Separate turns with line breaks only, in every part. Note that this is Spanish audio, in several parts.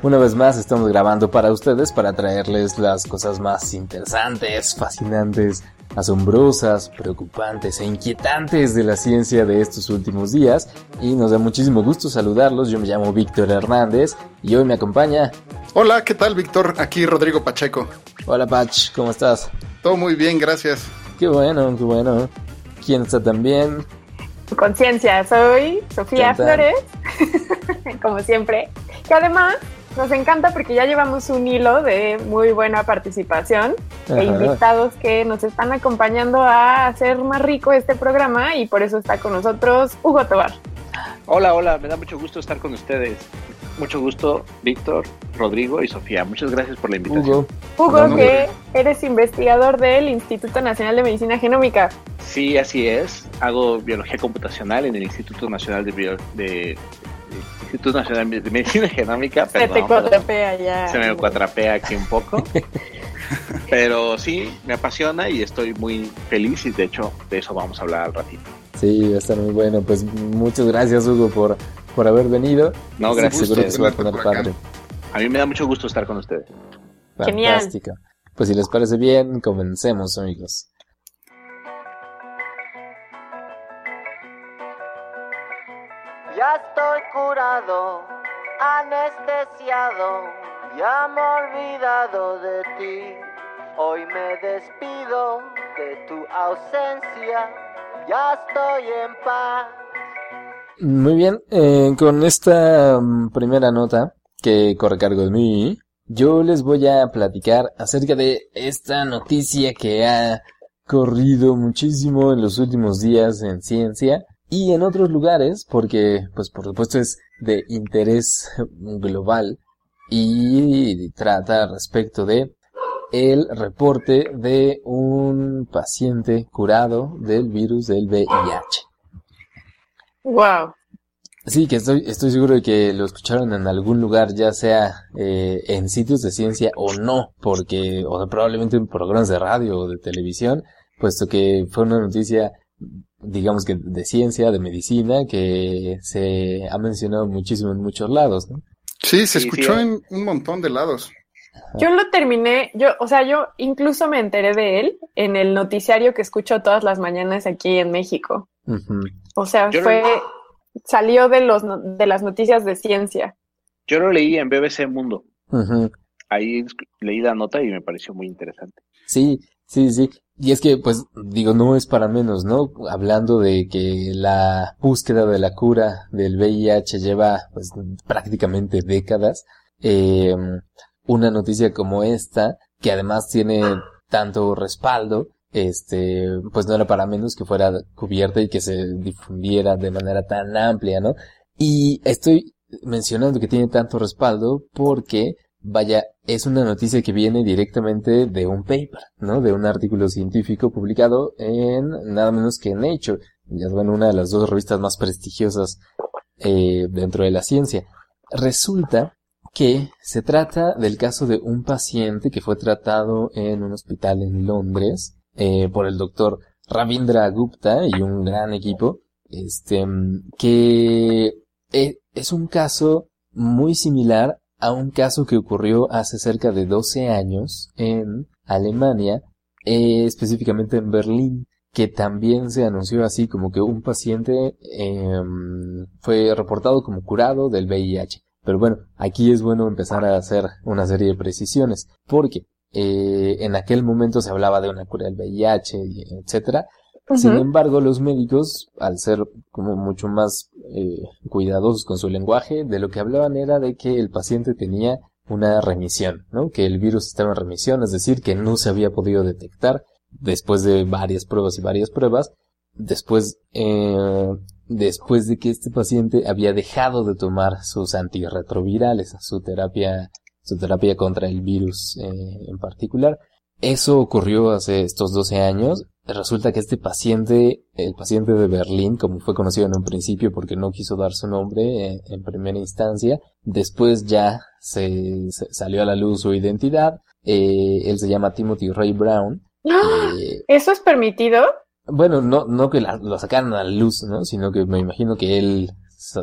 Una vez más estamos grabando para ustedes para traerles las cosas más interesantes, fascinantes, asombrosas, preocupantes e inquietantes de la ciencia de estos últimos días y nos da muchísimo gusto saludarlos. Yo me llamo Víctor Hernández y hoy me acompaña.
Hola, ¿qué tal Víctor? Aquí Rodrigo Pacheco.
Hola Pach, ¿cómo estás?
Todo muy bien, gracias.
Qué bueno, qué bueno. ¿Quién está también?
Conciencia, soy Sofía Flores, como siempre. Y además nos encanta porque ya llevamos un hilo de muy buena participación e invitados que nos están acompañando a hacer más rico este programa y por eso está con nosotros Hugo Tobar.
Hola, hola, me da mucho gusto estar con ustedes. Mucho gusto, Víctor, Rodrigo y Sofía. Muchas gracias por la invitación.
Hugo, que eres investigador del Instituto Nacional de Medicina Genómica.
Sí, así es. Hago biología computacional en el Instituto Nacional de, de Instituto Nacional de Medicina Genómica. Perdón,
se te
ya. Se me cuatrapea aquí un poco. pero sí, me apasiona y estoy muy feliz y de hecho de eso vamos a hablar al ratito.
Sí, va a estar muy bueno. Pues muchas gracias Hugo por, por haber venido.
No, gracias. Seguro que se va a poner padre. A mí me da mucho gusto estar con ustedes.
Genial. Pues si les parece bien, comencemos amigos.
estoy curado, anestesiado, ya me olvidado de ti. Hoy me despido de tu ausencia, ya estoy en paz. Muy
bien, eh, con esta mm, primera nota que corre cargo de mí, yo les voy a platicar acerca de esta noticia que ha corrido muchísimo en los últimos días en ciencia y en otros lugares, porque pues por supuesto es de interés global y trata respecto de el reporte de un paciente curado del virus del VIH.
Wow.
Sí, que estoy, estoy seguro de que lo escucharon en algún lugar, ya sea eh, en sitios de ciencia o no, porque, o probablemente en programas de radio o de televisión, puesto que fue una noticia digamos que de ciencia, de medicina, que se ha mencionado muchísimo en muchos lados, ¿no?
Sí, se escuchó en un montón de lados.
Yo lo terminé, yo, o sea, yo incluso me enteré de él en el noticiario que escucho todas las mañanas aquí en México. O sea, fue, salió de los de las noticias de ciencia.
Yo lo leí en BBC Mundo. Ahí leí la nota y me pareció muy interesante.
Sí, sí, sí. Y es que, pues, digo, no es para menos, ¿no? Hablando de que la búsqueda de la cura del VIH lleva, pues, prácticamente décadas, em, una noticia como esta, que además tiene tanto respaldo, este, pues no era para menos que fuera cubierta y que se difundiera de manera tan amplia, ¿no? Y estoy mencionando que tiene tanto respaldo porque, vaya, es una noticia que viene directamente de un paper, ¿no? De un artículo científico publicado en nada menos que Nature, ya saben, una de las dos revistas más prestigiosas eh, dentro de la ciencia. Resulta que se trata del caso de un paciente que fue tratado en un hospital en Londres eh, por el doctor Ravindra Gupta y un gran equipo, este, que eh, es un caso muy similar a un caso que ocurrió hace cerca de 12 años en Alemania, eh, específicamente en Berlín, que también se anunció así como que un paciente em, fue reportado como curado del VIH. Pero bueno, aquí es bueno empezar a hacer una serie de precisiones, porque eh, en aquel momento se hablaba de una cura del VIH, etcétera, sin embargo, los médicos, al ser como mucho más eh, cuidadosos con su lenguaje, de lo que hablaban era de que el paciente tenía una remisión, ¿no? Que el virus estaba en remisión, es decir, que no se había podido detectar después de varias pruebas y varias pruebas, después, eh, después de que este paciente había dejado de tomar sus antirretrovirales, su terapia, su terapia contra el virus eh, en particular. Eso ocurrió hace estos 12 años resulta que este paciente, el paciente de Berlín, como fue conocido en un principio porque no quiso dar su nombre eh, en, primera instancia, después ya se, salió a la luz su identidad. Eh, él se llama Timothy Ray Brown. ¡Ah!
Eh, ¿Eso es permitido?
Bueno, no, no que lo sacaran a la luz, ¿no? Sino que me imagino que él
se,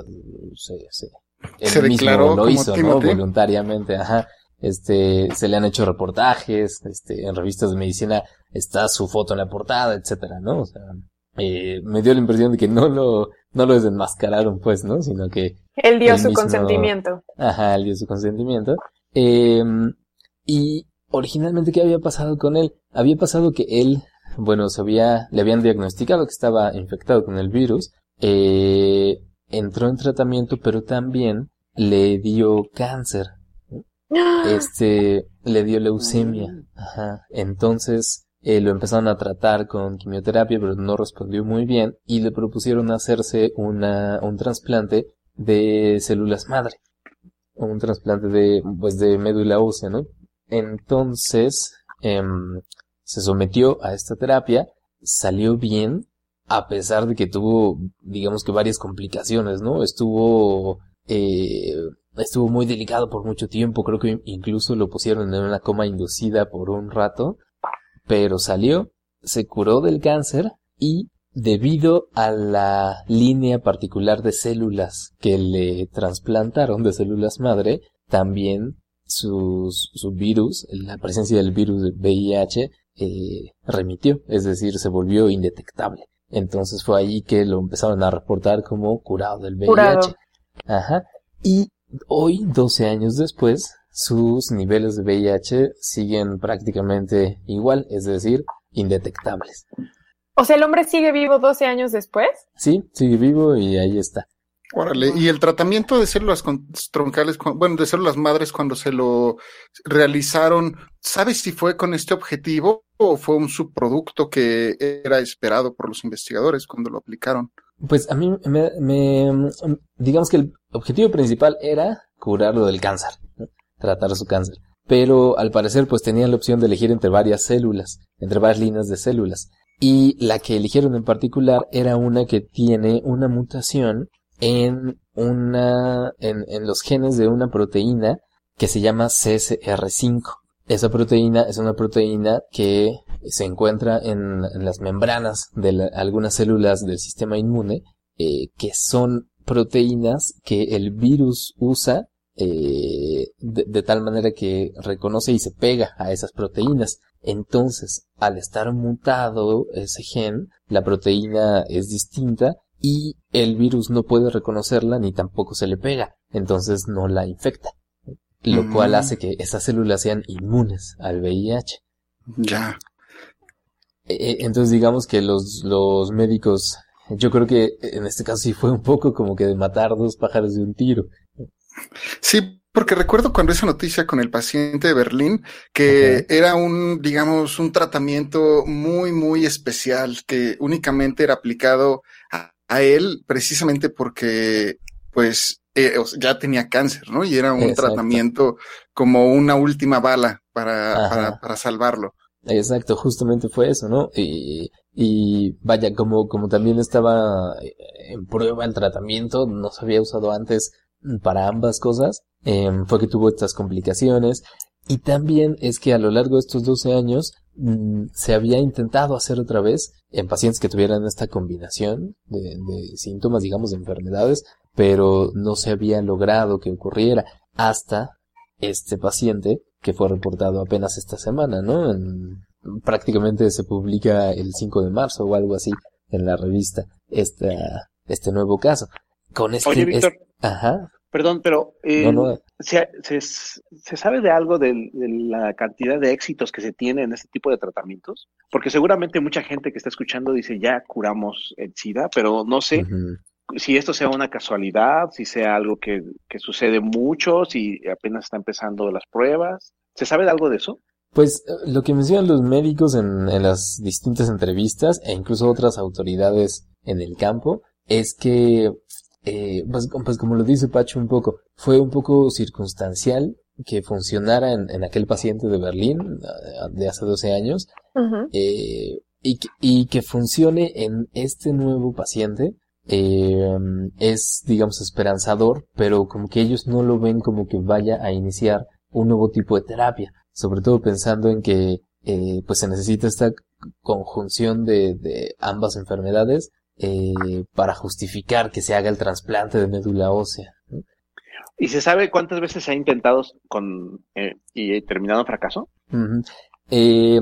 mismo lo hizo,
Voluntariamente, ajá. Este, se le han hecho reportajes, este, en revistas de medicina está su foto en la portada, etcétera, ¿no? O sea, eh, me dio la impresión de que no lo, no lo desenmascararon, pues, ¿no? Sino que...
Él dio su consentimiento.
Ajá, él dio su consentimiento. Em, y originalmente, ¿qué había pasado con él? Había pasado que él, bueno, se había, le habían diagnosticado que estaba infectado con el virus, eh, entró en tratamiento, pero también le dio cáncer. Este, le dio leucemia. Mm. Ajá. Entonces, eh, lo empezaron a tratar con quimioterapia, pero no respondió muy bien y le propusieron hacerse una, un trasplante de células madre, un trasplante de, pues, de médula ósea, ¿no? Entonces, em, se sometió a esta terapia, salió bien, a pesar de que tuvo, digamos que varias complicaciones, ¿no? Estuvo, eh, estuvo muy delicado por mucho tiempo, creo que incluso lo pusieron en una coma inducida por un rato, pero salió, se curó del cáncer y debido a la línea particular de células que le trasplantaron de células madre, también su virus, la presencia del virus VIH, eh, remitió, es decir, se volvió indetectable. Entonces fue ahí que lo empezaron a reportar como curado del VIH. Ajá. Y hoy, 12 años después, sus niveles de VIH siguen prácticamente igual, es decir, indetectables.
O sea, el hombre sigue vivo 12 años después.
Sí, sigue vivo y ahí está.
Órale, y el tratamiento de células troncales, bueno, de células madres cuando se lo realizaron, ¿sabes si fue con este objetivo o fue un subproducto que era esperado por los investigadores cuando lo aplicaron?
Pues a mí me, me digamos que el objetivo principal era curarlo del cáncer tratar su cáncer. Pero al parecer pues tenían la opción de elegir entre varias células, entre varias líneas de células. Y la que eligieron en particular era una que tiene una mutación en una, en, los genes de una proteína que se llama CSR5. Esa proteína es una proteína que se encuentra en, las membranas de algunas células del sistema inmune, eh, que son proteínas que el virus usa eh, de, tal manera que reconoce y se pega a esas proteínas. Entonces, al estar mutado ese gen, la proteína es distinta y el virus no puede reconocerla ni tampoco se le pega, entonces no la infecta, lo mm. cual hace que esas células sean inmunes al VIH.
Ya.
E, e, entonces digamos que los, los médicos, yo creo que en este caso sí fue un poco como que de matar dos pájaros de un tiro
Sí, porque recuerdo cuando esa noticia con el paciente de Berlín, que era un, digamos, un tratamiento muy, muy especial, que únicamente era aplicado a, él precisamente porque, pues, eh, ya tenía cáncer, ¿no? Y era un tratamiento como una última bala para, para, salvarlo.
Exacto, justamente fue eso, ¿no? Y, y vaya, como, como también estaba eh, en prueba el tratamiento, no se había usado antes para ambas cosas em, fue que tuvo estas complicaciones y también es que a lo largo de estos 12 años mm, se había intentado hacer otra vez en pacientes que tuvieran esta combinación de, síntomas, digamos, de enfermedades, pero no se había logrado que ocurriera hasta este paciente que fue reportado apenas esta semana, ¿no? prácticamente se publica el 5 de marzo o algo así en la revista esta, este nuevo caso.
Con este, ajá. Perdón, pero eh, ¿se, sabe de algo de, la cantidad de éxitos que se tiene en este tipo de tratamientos? Porque seguramente mucha gente que está escuchando dice, ya curamos el SIDA, pero no sé si esto sea una casualidad, si sea algo que, sucede mucho, si apenas está empezando las pruebas. ¿Se sabe de algo de eso?
Pues eh, lo que mencionan los médicos en, en, las distintas entrevistas e incluso otras autoridades en el campo es que eh, pues, pues, como lo dice Pacho un poco, fue un poco circunstancial que funcionara en, aquel paciente de Berlín ah, de hace 12 años eh, y, que funcione en este nuevo paciente em, es, digamos, esperanzador, pero como que ellos no lo ven como que vaya a iniciar un nuevo tipo de terapia, sobre todo pensando en que eh, pues se necesita esta conjunción de ambas enfermedades eh, para justificar que se haga el trasplante de médula ósea.
¿Y se sabe cuántas veces se ha intentado con, eh, y terminado fracaso?
Eh,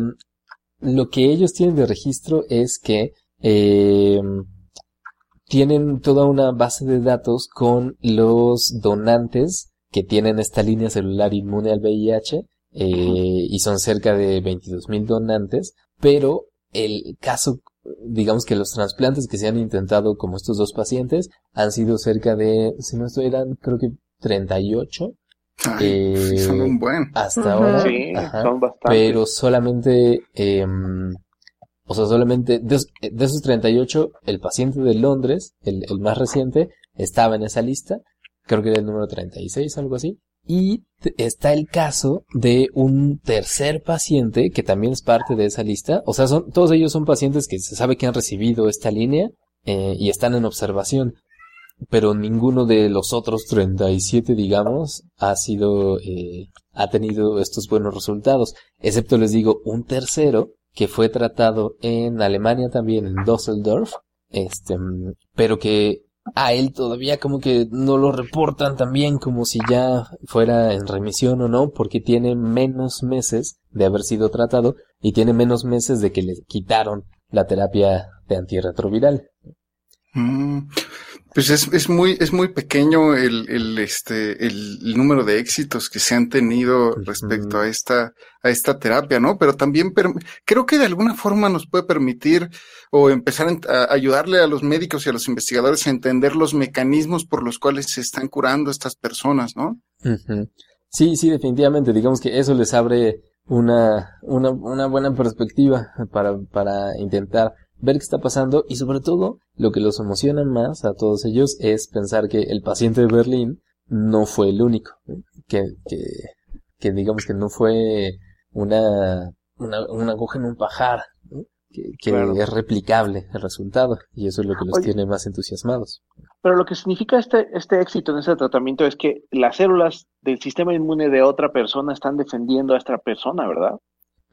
lo que ellos tienen de registro es que tienen toda una base de datos con los donantes que tienen esta línea celular inmune al VIH y son cerca de 22 mil donantes, pero el caso digamos que los trasplantes que se han intentado, como estos dos pacientes, han sido cerca de, si no estoy, eran creo que 38. y eh, Hasta ahora. Sí, son Pero solamente, em, o sea, solamente de, treinta esos 38, el paciente de Londres, el, el más reciente, estaba en esa lista. Creo que era el número 36, algo así. Y está el caso de un tercer paciente que también es parte de esa lista. O sea, son, todos ellos son pacientes que se sabe que han recibido esta línea eh, y están en observación. Pero ninguno de los otros 37, digamos, ha sido, eh, ha tenido estos buenos resultados. Excepto, les digo, un tercero que fue tratado en Alemania también, en Düsseldorf, este, pero que a él todavía como que no lo reportan también como si ya fuera en remisión o no, porque tiene menos meses de haber sido tratado y tiene menos meses de que le quitaron la terapia de antirretroviral.
Mm. Pues es, es, muy, es muy pequeño el, el, este, el, número de éxitos que se han tenido respecto a, esta, a esta terapia, ¿no? Pero también creo que de alguna forma nos puede permitir o empezar a ayudarle a los médicos y a los investigadores a entender los mecanismos por los cuales se están curando estas personas, ¿no?
Sí, sí, definitivamente. Digamos que eso les abre una, una, una buena perspectiva para, para intentar ver qué está pasando y sobre todo lo que los emociona más a todos ellos es pensar que el paciente de Berlín no fue el único, que, digamos que no fue una, una, aguja en un pajar, que, es replicable el resultado y eso es lo que los tiene más entusiasmados.
Pero lo que significa este, este éxito en ese tratamiento es que las células del sistema inmune de otra persona están defendiendo a esta persona, ¿verdad?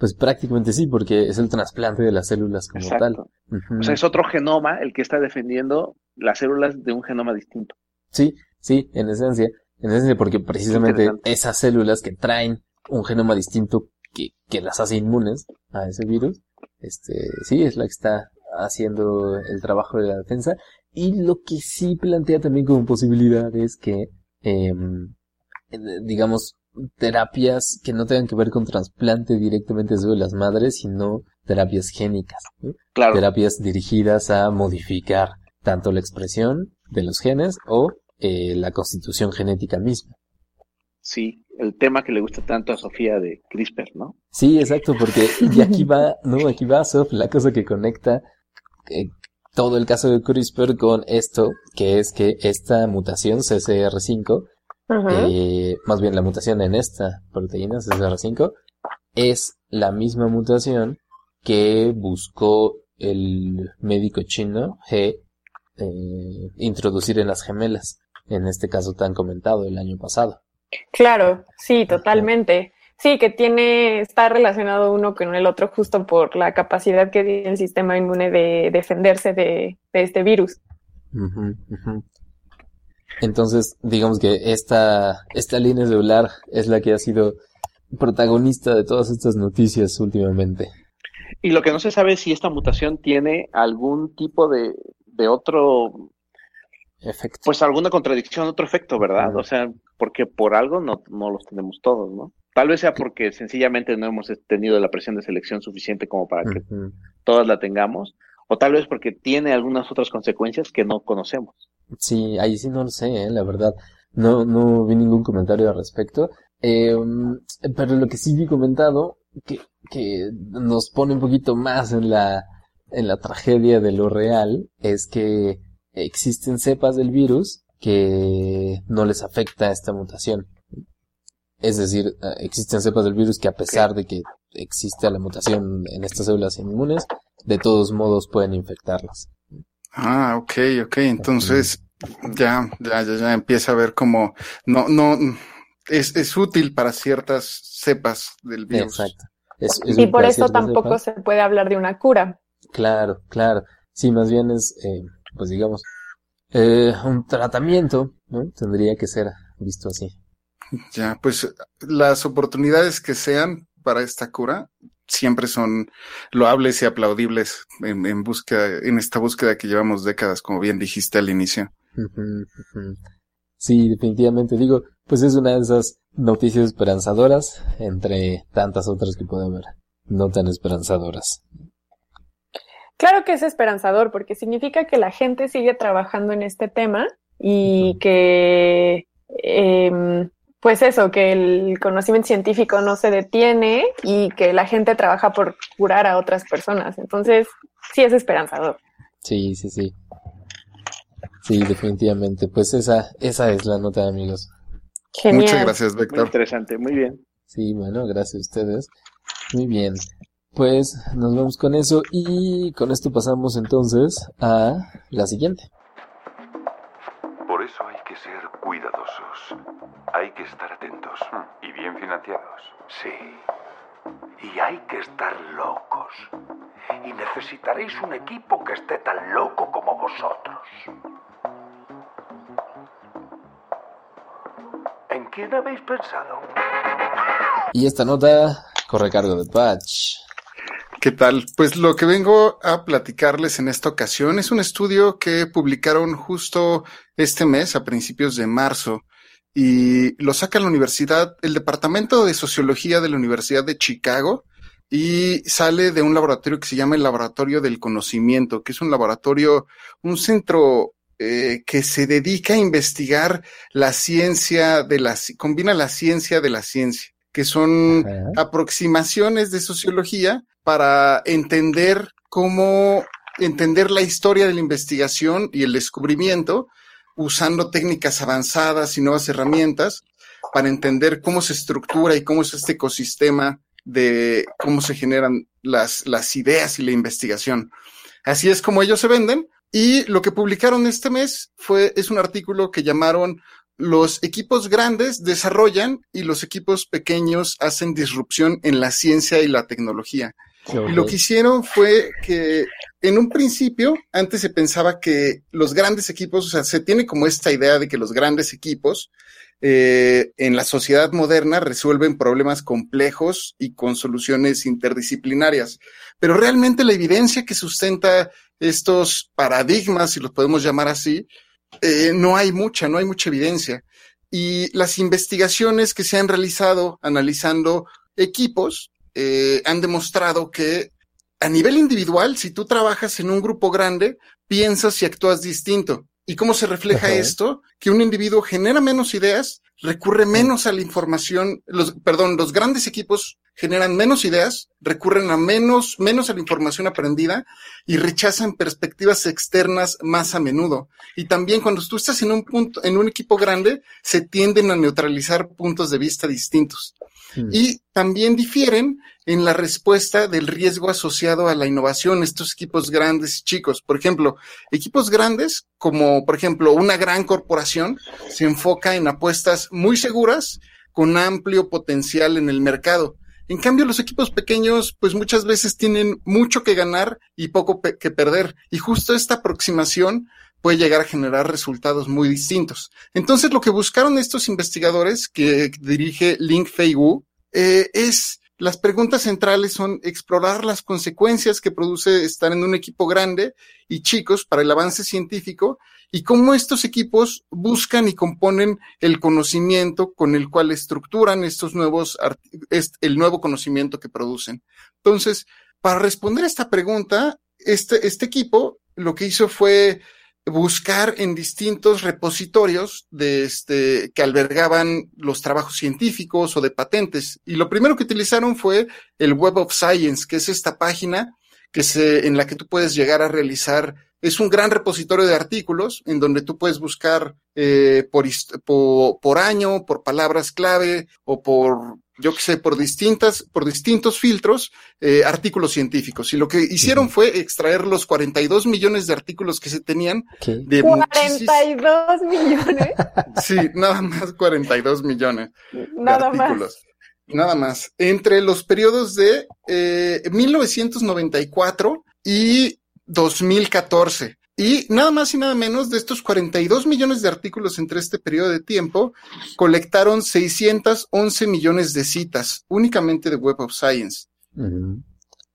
Pues prácticamente sí, porque es el trasplante de las células como tal.
O sea, es otro genoma el que está defendiendo las células de un genoma distinto.
Sí, sí, en esencia. En esencia, porque precisamente esas células que traen un genoma distinto que, que, las hace inmunes a ese virus, este, sí, es la que está haciendo el trabajo de la defensa. Y lo que sí plantea también como posibilidad es que, em, eh, digamos, terapias que no tengan que ver con trasplante directamente de las madres, sino terapias génicas. Claro. Terapias dirigidas a modificar tanto la expresión de los genes o eh, la constitución genética misma.
Sí, el tema que le gusta tanto a Sofía de CRISPR, ¿no?
Sí, exacto, porque y aquí va, no, aquí va Sof, la cosa que conecta eh, todo el caso de CRISPR con esto, que es que esta mutación CCR5 eh, más bien la mutación en esta proteína CCR5, es la misma mutación que buscó el médico chino G eh, introducir en las gemelas, en este caso tan comentado el año pasado.
Claro, sí, totalmente. Sí, que tiene, está relacionado uno con el otro justo por la capacidad que tiene el sistema inmune de defenderse de, este virus.
Entonces, digamos que esta, esta línea celular es la que ha sido protagonista de todas estas noticias últimamente.
Y lo que no se sabe es si esta mutación tiene algún tipo de, de otro efecto. Pues alguna contradicción, otro efecto, ¿verdad? O sea, porque por algo no, los tenemos todos, ¿no? Tal vez sea porque sencillamente no hemos tenido la presión de selección suficiente como para que todas la tengamos, o tal vez porque tiene algunas otras consecuencias que no conocemos.
Sí, ahí sí no lo sé, eh, la verdad. No, no vi ningún comentario al respecto. Eh, mm, pero lo que sí vi comentado, que, que nos pone un poquito más en la, en la tragedia de lo real, es que existen cepas del virus que no les afecta esta mutación. Es decir, eh, existen cepas del virus que a pesar de que existe la mutación en estas células inmunes, de todos modos pueden infectarlas.
Ah, ok, ok. Entonces ya, ya, ya, empieza a ver cómo no, no es, es útil para ciertas cepas del virus. Exacto.
y por eso tampoco se puede hablar de una cura.
Claro, claro. Sí, más bien es, eh, pues digamos, eh, un tratamiento, ¿no? Tendría que ser visto así.
Ya, pues las oportunidades que sean para esta cura siempre son loables y aplaudibles en, en, en esta búsqueda que llevamos décadas, como bien dijiste al inicio.
Sí, definitivamente. Digo, pues es una de esas noticias esperanzadoras entre tantas otras que puede haber, no tan esperanzadoras.
Claro que es esperanzador porque significa que la gente sigue trabajando en este tema y que em, pues eso, que el conocimiento científico no se detiene y que la gente trabaja por curar a otras personas. Entonces, sí es esperanzador.
Sí, sí, sí. Sí, definitivamente. Pues esa, esa es la nota, amigos.
Genial. Muchas gracias, Vector. Muy interesante, muy bien.
Sí, bueno, gracias a ustedes. Muy bien. Pues nos vamos con eso y con esto pasamos entonces a la siguiente.
Hay que estar atentos y bien financiados. Sí. Y hay que estar locos. Y necesitaréis un equipo que esté tan loco como vosotros. ¿En quién habéis pensado?
Y esta nota corre cargo de Patch.
¿Qué tal? Pues lo que vengo a platicarles en esta ocasión es un estudio que publicaron justo este mes, a principios de marzo, y lo saca la universidad, el departamento de sociología de la Universidad de Chicago y sale de un laboratorio que se llama el Laboratorio del Conocimiento, que es un laboratorio, un centro eh, que se dedica a investigar la ciencia de las combina la ciencia de la ciencia, que son aproximaciones de sociología para entender cómo entender la historia de la investigación y el descubrimiento usando técnicas avanzadas y nuevas herramientas para entender cómo se estructura y cómo es este ecosistema de cómo se generan las, ideas y la investigación. Así es como ellos se venden. Y lo que publicaron este mes fue, es un artículo que llamaron los equipos grandes desarrollan y los equipos pequeños hacen disrupción en la ciencia y la tecnología lo que hicieron fue que en un principio, antes se pensaba que los grandes equipos, o sea, se tiene como esta idea de que los grandes equipos eh, en la sociedad moderna resuelven problemas complejos y con soluciones interdisciplinarias. Pero realmente la evidencia que sustenta estos paradigmas, si los podemos llamar así, eh, no hay mucha, no hay mucha evidencia. Y las investigaciones que se han realizado analizando equipos eh, han demostrado que a nivel individual, si tú trabajas en un grupo grande, piensas y actúas distinto. ¿Y cómo se refleja esto? Que un individuo genera menos ideas, recurre menos a la información, los, perdón, los grandes equipos generan menos ideas, recurren a menos, menos a la información aprendida y rechazan perspectivas externas más a menudo. Y también cuando tú estás en un punto, en un equipo grande, se tienden a neutralizar puntos de vista distintos. Mm. Y también difieren en la respuesta del riesgo asociado a la innovación, estos equipos grandes y chicos. Por ejemplo, equipos grandes, como por ejemplo una gran corporación, se enfoca en apuestas muy seguras con amplio potencial en el mercado. En cambio, los equipos pequeños, pues muchas veces tienen mucho que ganar y poco que perder. Y justo esta aproximación puede llegar a generar resultados muy distintos. Entonces, lo que buscaron estos investigadores que dirige Link Fei Wu eh, es las preguntas centrales son explorar las consecuencias que produce estar en un equipo grande y chicos para el avance científico y cómo estos equipos buscan y componen el conocimiento con el cual estructuran estos nuevos, el nuevo conocimiento que producen. Entonces, para responder a esta pregunta, este, este equipo lo que hizo fue buscar en distintos repositorios de este, que albergaban los trabajos científicos o de patentes. Y lo primero que utilizaron fue el Web of Science, que es esta página que se, en la que tú puedes llegar a realizar, es un gran repositorio de artículos en donde tú puedes buscar eh, por, por, por año, por palabras clave o por yo qué sé, por distintas, por distintos filtros, eh, artículos científicos. Y lo que hicieron fue extraer los 42 millones de artículos que se tenían. De
42 millones.
Sí, nada más 42 millones. Nada de artículos. más. Nada más. Entre los periodos de 1994 eh, y 2014. Y nada más y nada menos de estos 42 millones de artículos entre este periodo de tiempo, colectaron 611 millones de citas únicamente de Web of Science.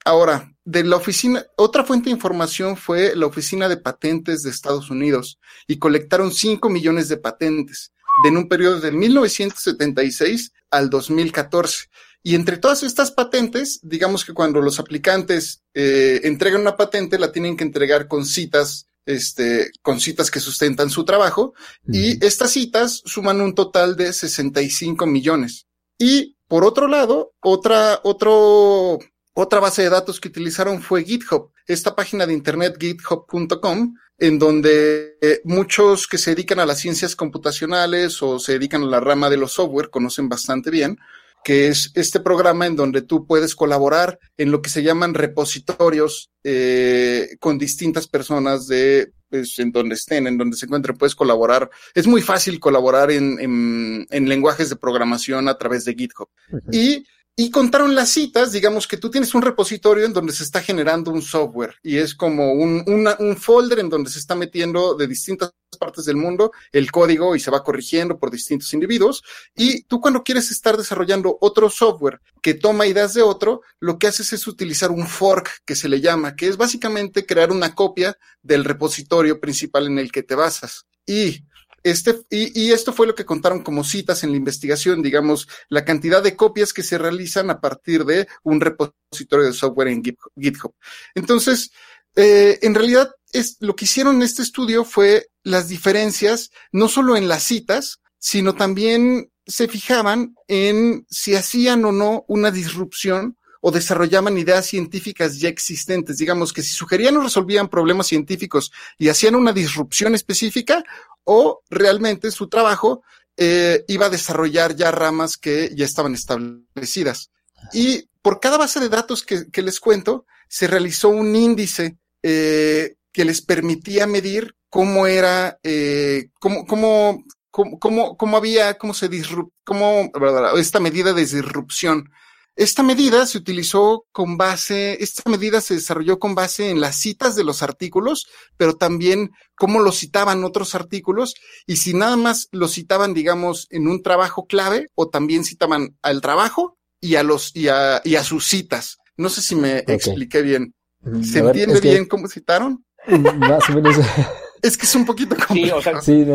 Ahora, de la oficina, otra fuente de información fue la Oficina de Patentes de Estados Unidos y colectaron 5 millones de patentes de en un periodo de 1976 al 2014. Y entre todas estas patentes, digamos que cuando los aplicantes eh, entregan una patente, la tienen que entregar con citas este, con citas que sustentan su trabajo, y estas citas suman un total de 65 millones. Y por otro lado, otra, otra base de datos que utilizaron fue GitHub, esta página de internet github.com, en donde eh, muchos que se dedican a las ciencias computacionales o se dedican a la rama de los software conocen bastante bien, que es este programa en donde tú puedes colaborar en lo que se llaman repositorios eh, con distintas personas de pues, en donde estén, en donde se encuentren, puedes colaborar. Es muy fácil colaborar en, en, lenguajes de programación a través de GitHub. Y y contaron las citas, digamos que tú tienes un repositorio en donde se está generando un software y es como un, un, folder en donde se está metiendo de distintas partes del mundo el código y se va corrigiendo por distintos individuos. Y tú cuando quieres estar desarrollando otro software que toma ideas de otro, lo que haces es utilizar un fork que se le llama, que es básicamente crear una copia del repositorio principal en el que te basas. Y este, y, esto fue lo que contaron como citas en la investigación, digamos, la cantidad de copias que se realizan a partir de un repositorio de software en GitHub. Entonces, eh, en realidad, es, lo que hicieron en este estudio fue las diferencias, no solo en las citas, sino también se fijaban en si hacían o no una disrupción o desarrollaban ideas científicas ya existentes. Digamos que si sugerían o resolvían problemas científicos y hacían una disrupción específica, o realmente su trabajo eh, iba a desarrollar ya ramas que ya estaban establecidas. Y por cada base de datos que, les cuento, se realizó un índice eh, que les permitía medir cómo era, eh, cómo, cómo, cómo, cómo, había, cómo se disrup, cómo, esta medida de disrupción esta medida se utilizó con base, esta medida se desarrolló con base en las citas de los artículos, pero también cómo lo citaban otros artículos y si nada más lo citaban, digamos, en un trabajo clave o también citaban al trabajo y a los y a, y a sus citas. No sé si me expliqué bien. Mm, ¿Se entiende bien cómo citaron?
Más o menos.
Es que es un poquito complicado. Sí,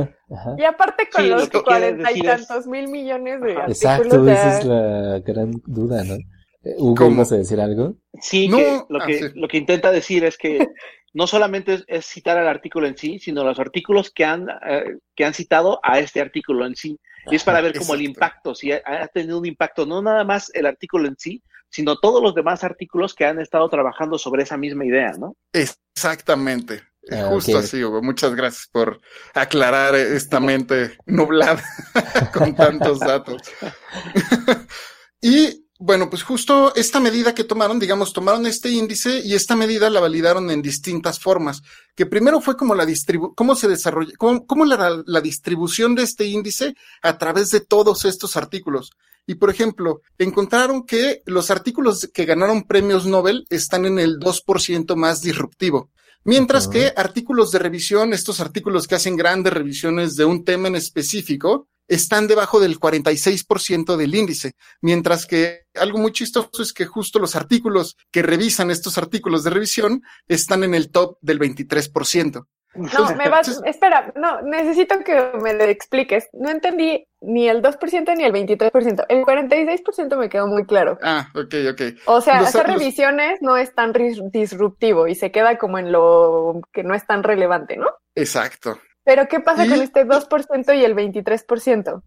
Y aparte con los cuarenta y tantos mil millones de artículos.
Exacto, esa es la gran duda, ¿no? Eh, Hugo, ¿vas a decir algo?
Sí, que lo, ah, que, lo que intenta decir es que no solamente es, citar al artículo en sí, sino los artículos que han, eh, que han citado a este artículo en sí. Y es para ver cómo el impacto, si ha, tenido un impacto, no nada más el artículo en sí, sino todos los demás artículos que han estado trabajando sobre esa misma idea, ¿no?
Exactamente. Eh, eh, justo así, Hugo. Muchas gracias por aclarar esta mente nublada con tantos datos. y bueno, pues justo esta medida que tomaron, digamos, tomaron este índice y esta medida la validaron en distintas formas, que primero fue como la distribu cómo se desarrolla, cómo, la, distribución de este índice a través de todos estos artículos. Y por ejemplo, encontraron que los artículos que ganaron premios Nobel están en el 2% más disruptivo. Mientras que artículos de revisión, estos artículos que hacen grandes revisiones de un tema en específico, están debajo del 46% del índice, mientras que algo muy chistoso es que justo los artículos que revisan estos artículos de revisión están en el top del 23%.
No, me vas, espera, no, necesito que me lo expliques. No entendí ni el 2% ni el 23%. El 46% me quedó muy claro.
Ah, ok, ok.
O sea, los, revisiones no es tan disruptivo y se queda como en lo que no es tan relevante, ¿no?
Exacto.
Pero ¿qué pasa con este 2% y el 23%?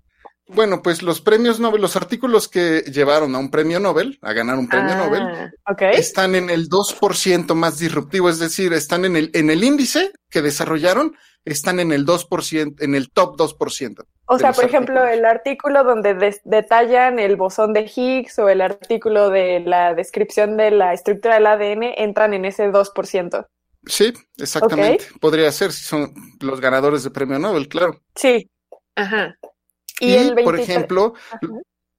Bueno, pues los premios Nobel, los artículos que llevaron a un premio Nobel, a ganar un premio ah, Nobel, están en el 2% más disruptivo, es decir, están en el, en el índice que desarrollaron, están en el 2%, en el top 2%.
O sea, por ejemplo, el artículo donde detallan el bosón de Higgs o el artículo de la descripción de la estructura del ADN entran en ese 2%.
Sí, exactamente. Podría ser si son los ganadores del premio Nobel, claro.
Sí. Ajá.
Y, por ejemplo,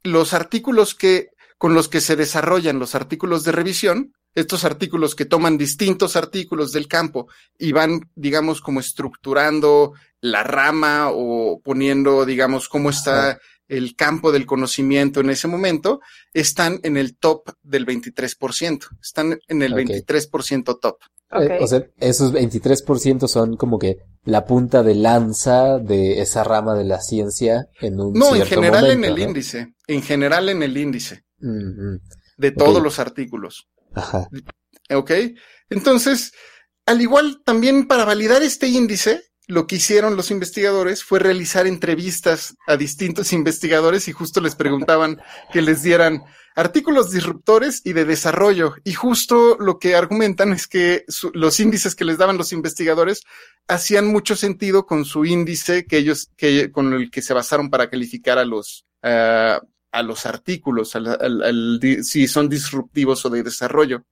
los artículos que con los que se desarrollan los artículos de revisión, estos artículos que toman distintos artículos del campo y van, digamos, como estructurando la rama o poniendo, digamos, cómo está el campo del conocimiento en ese momento, están en el top del 23%, están en el 23% top.
Eh, o sea, esos 23% son como que la punta de lanza de esa rama de la ciencia en un...
No, en general en el índice, en general en el índice de todos los artículos. Ajá. ¿Ok? Entonces, al igual también para validar este índice, lo que hicieron los investigadores fue realizar entrevistas a distintos investigadores y justo les preguntaban que les dieran artículos disruptores y de desarrollo. Y justo lo que argumentan es que los índices que les daban los investigadores hacían mucho sentido con su índice que ellos, que, con el que se basaron para calificar a los, a los artículos, si son disruptivos o de desarrollo.